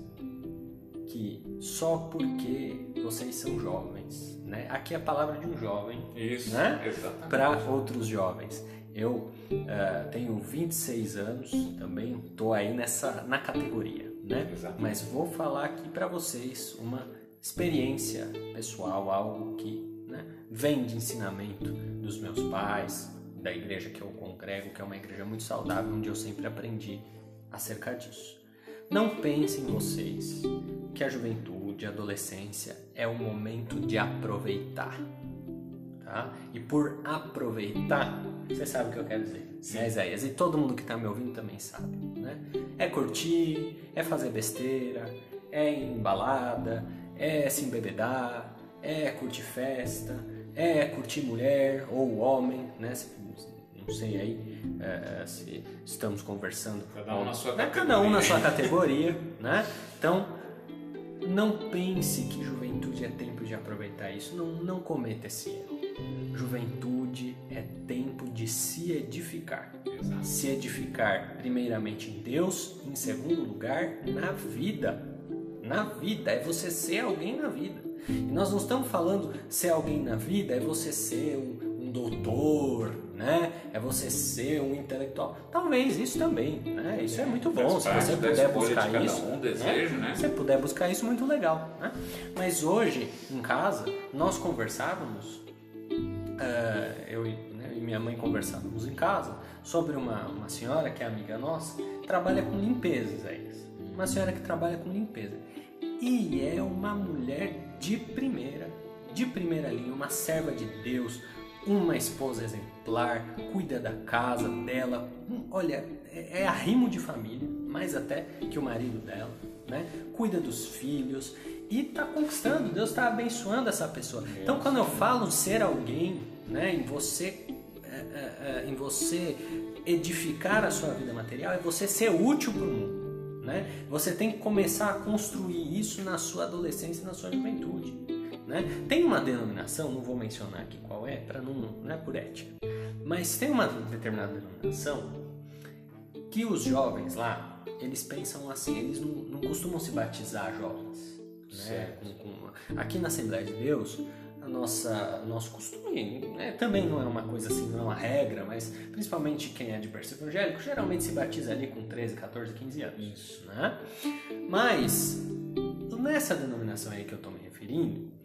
que só porque vocês são jovens, né? Aqui é a palavra de um jovem Isso, Né? exatamente. para outros jovens. Eu eh, tenho 26 anos, também estou aí nessa na categoria, né? Exato. Mas vou falar aqui para vocês uma experiência pessoal, algo que né? vem de ensinamento dos meus pais, da igreja que eu congrego, que é uma igreja muito saudável, onde eu sempre aprendi acerca disso. Não pensem vocês que a juventude, a adolescência é o momento de aproveitar. Tá? E por aproveitar, você sabe o que eu quero dizer, Sim. né, Isaías? E todo mundo que está me ouvindo também sabe. Né? É curtir, é fazer besteira, é embalada, é se embebedar, é curtir festa, é curtir mulher ou homem, né? Não sei aí é, se estamos conversando. Cada um na sua né? categoria. Cada um na sua categoria, né? Então, não pense que juventude é tempo de aproveitar isso. Não, não cometa esse erro. Juventude é tempo de se edificar. Exato. Se edificar, primeiramente em Deus, em segundo lugar, na vida. Na vida, é você ser alguém na vida. E nós não estamos falando ser alguém na vida, é você ser um, um doutor, né? É você ser um intelectual. Talvez isso também, né? Isso é, é muito bom. Se você puder buscar isso, um desejo, né? né? Se você puder buscar isso, muito legal, né? Mas hoje, em casa, nós conversávamos uh, eu né, e minha mãe conversávamos em casa sobre uma, uma senhora que é amiga nossa, trabalha com limpezas aí. Uma senhora que trabalha com limpeza. E é uma mulher de primeira, de primeira linha, uma serva de Deus, uma esposa exemplar, cuida da casa dela, olha, é, é arrimo de família, mais até que o marido dela, né? Cuida dos filhos e está conquistando, Deus está abençoando essa pessoa. Então, quando eu falo ser alguém, né, em você, é, é, em você edificar a sua vida material, é você ser útil para o mundo. Né? Você tem que começar a construir isso na sua adolescência na sua juventude. Né? Tem uma denominação, não vou mencionar aqui qual é, para não, não é por ética, mas tem uma determinada denominação que os jovens lá, eles pensam assim, eles não, não costumam se batizar jovens. Né? Com, com, aqui na Assembleia de Deus, a nossa nosso costume né? também não é uma coisa assim, não é uma regra, mas principalmente quem é de berço evangélico geralmente se batiza ali com 13, 14, 15 anos. Isso. Né? Mas nessa denominação aí que eu estou me referindo,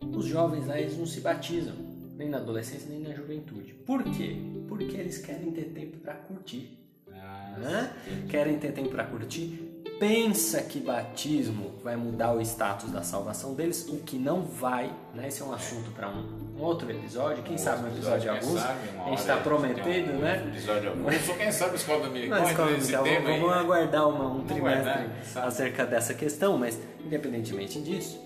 os jovens lá eles não se batizam, nem na adolescência nem na juventude. Por quê? Porque eles querem ter tempo para curtir. Ah, né? Querem ter tempo para curtir pensa que batismo vai mudar o status da salvação deles, o que não vai, né? Esse é um assunto para um, um, outro episódio, quem um sabe um episódio, episódio alguns. Sabe, a gente está prometendo, um, né? Episódio alguns. Ou quem sabe a escola dominical. Escola dominical vamos, vamos aguardar uma, um trimestre acerca dessa questão, mas independentemente disso,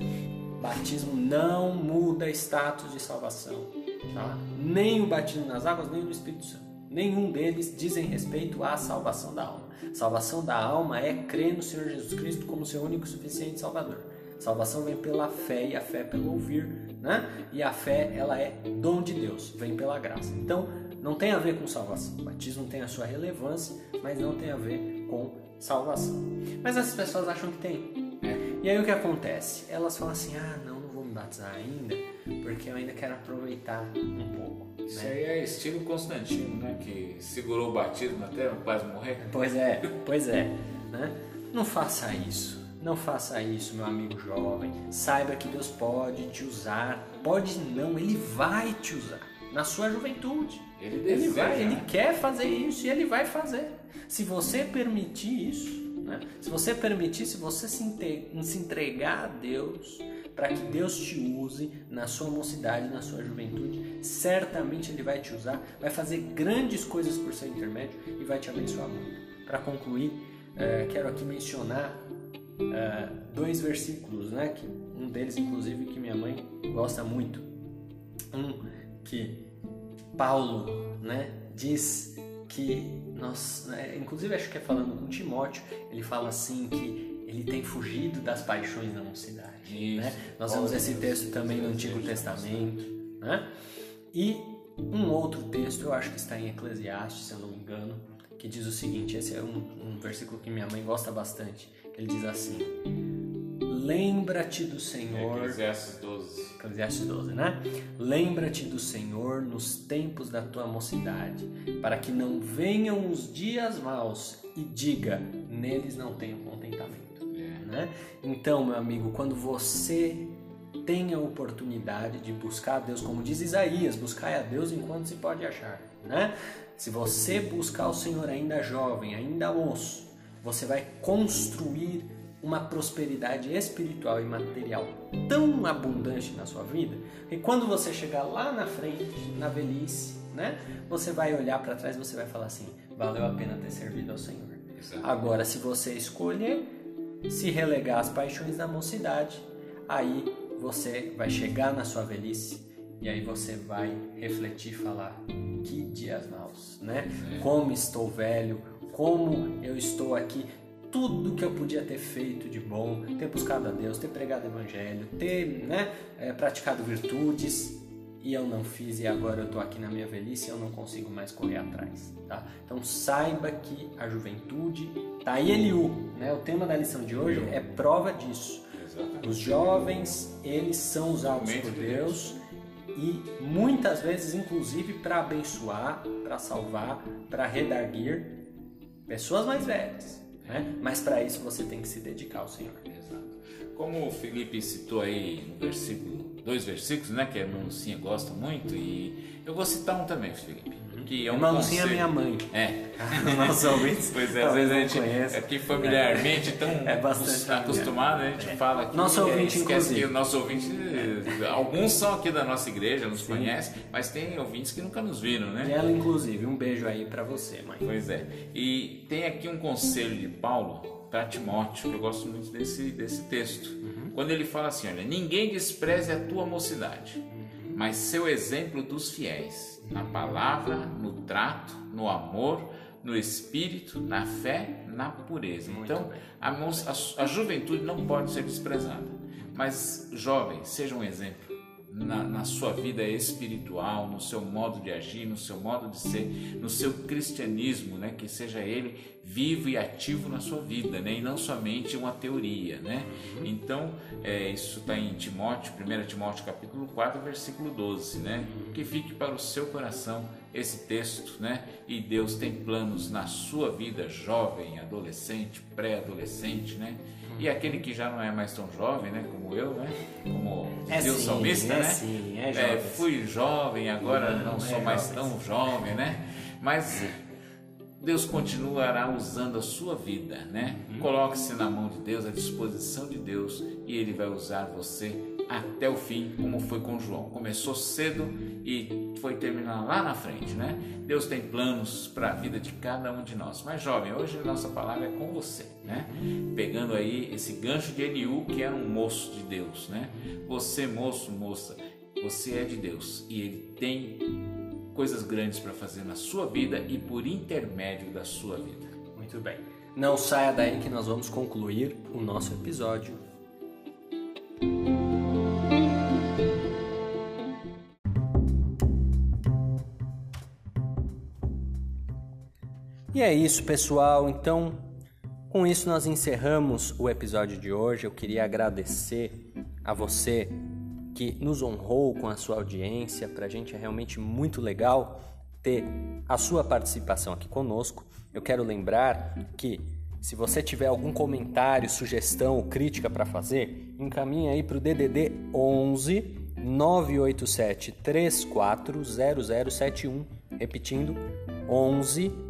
batismo não muda status de salvação, tá? Nem o batismo nas águas, nem no Espírito Santo. Nenhum deles dizem respeito à salvação da alma. Salvação da alma é crer no Senhor Jesus Cristo como seu único e suficiente Salvador. Salvação vem pela fé e a fé pelo ouvir, né? E a fé, ela é dom de Deus, vem pela graça. Então, não tem a ver com salvação. O batismo tem a sua relevância, mas não tem a ver com salvação. Mas as pessoas acham que tem. E aí o que acontece? Elas falam assim: ah, não, não vou me batizar ainda, porque eu ainda quero aproveitar um pouco. Isso né? aí é estilo Constantino, né? Que segurou o batismo até quase morrer. Pois é, pois é. Né? Não faça isso. Não faça isso, meu amigo jovem. Saiba que Deus pode te usar. Pode não, Ele vai te usar. Na sua juventude. Ele, deseja, ele vai, ele né? quer fazer isso e ele vai fazer. Se você permitir isso, né? se você permitir, se você se entregar a Deus, para que Deus te use na sua mocidade, na sua juventude. Certamente Ele vai te usar, vai fazer grandes coisas por seu intermédio e vai te abençoar muito. Para concluir, uh, quero aqui mencionar uh, dois versículos, né? Que, um deles, inclusive, que minha mãe gosta muito. Um que Paulo, né, diz que nós, né, inclusive acho que é falando com Timóteo, ele fala assim que ele tem fugido das paixões da mocidade. Isso, né? Nós vemos esse texto também no Antigo Testamento. Né? E um outro texto, eu acho que está em Eclesiastes, se eu não me engano, que diz o seguinte: esse é um, um versículo que minha mãe gosta bastante. Ele diz assim: Lembra-te do Senhor. Eclesiastes 12. Eclesiastes 12, né? Lembra-te do Senhor nos tempos da tua mocidade, para que não venham os dias maus e diga: neles não tenho contentamento. Né? Então, meu amigo, quando você tem a oportunidade de buscar a Deus, como diz Isaías, buscar a Deus enquanto se pode achar, né? Se você buscar o Senhor ainda jovem, ainda moço, você vai construir uma prosperidade espiritual e material tão abundante na sua vida que quando você chegar lá na frente, na velhice, né, você vai olhar para trás e você vai falar assim: valeu a pena ter servido ao Senhor. Exato. Agora, se você escolher se relegar às paixões da mocidade, aí você vai chegar na sua velhice e aí você vai refletir e falar: que dias maus, né? É. Como estou velho, como eu estou aqui tudo que eu podia ter feito de bom, ter buscado a Deus, ter pregado o Evangelho, ter né, é, praticado virtudes e eu não fiz e agora eu estou aqui na minha velhice e eu não consigo mais correr atrás, tá? Então saiba que a juventude tá aí Eliú, né? O tema da lição de hoje é prova disso. Os jovens eles são usados por Deus e muitas vezes inclusive para abençoar, para salvar, para redarguir pessoas mais velhas. Né? Mas para isso você tem que se dedicar ao Senhor. Exato. Como o Felipe citou aí no versículo, dois versículos, né, que a irmã Lucinha gosta muito, e eu vou citar um também, Felipe. Que é um irmã Lucinha é minha mãe. É. Nossos ouvintes. pois é, às vezes a gente conhece. aqui familiarmente tão é acostumado, a gente é. fala que nosso ouvinte, esquece que o nosso ouvinte, alguns são aqui da nossa igreja, nos Sim. conhecem, mas tem ouvintes que nunca nos viram, né? E ela, inclusive, um beijo aí para você, mãe. Pois é. E tem aqui um conselho de Paulo para Timóteo, que eu gosto muito desse, desse texto. Uhum. Quando ele fala assim: olha, ninguém despreze a tua mocidade, uhum. mas seu exemplo dos fiéis, na palavra, no trato, no amor, no espírito, na fé, na pureza. Muito então, a, a, a juventude não pode ser desprezada, mas jovens, seja um exemplo na, na, sua vida espiritual, no seu modo de agir, no seu modo de ser, no seu cristianismo, né? que seja ele vivo e ativo na sua vida, né? e não somente uma teoria. Né? Então, é, isso está em Timóteo, 1 Timóteo capítulo 4, versículo 12, né? que fique para o seu coração esse texto, né? E Deus tem planos na sua vida, jovem, adolescente, pré-adolescente, né? E aquele que já não é mais tão jovem, né? Como eu, né? Como é o salmista, é né? Sim, é, é fui jovem, agora não, não sou é mais jovem. tão jovem, né? Mas Deus continuará usando a sua vida, né? Uhum. Coloque-se na mão de Deus, à disposição de Deus, e Ele vai usar você até o fim, como foi com João. Começou cedo e foi terminar lá na frente, né? Deus tem planos para a vida de cada um de nós. Mas jovem, hoje a nossa palavra é com você, né? Pegando aí esse gancho de Eliú, que era um moço de Deus, né? Você, moço, moça, você é de Deus e ele tem coisas grandes para fazer na sua vida e por intermédio da sua vida. Muito bem. Não saia daí que nós vamos concluir o nosso episódio E é isso, pessoal. Então, com isso nós encerramos o episódio de hoje. Eu queria agradecer a você que nos honrou com a sua audiência. Para a gente é realmente muito legal ter a sua participação aqui conosco. Eu quero lembrar que se você tiver algum comentário, sugestão ou crítica para fazer, encaminhe aí para o DDD 11 987 340071, repetindo 11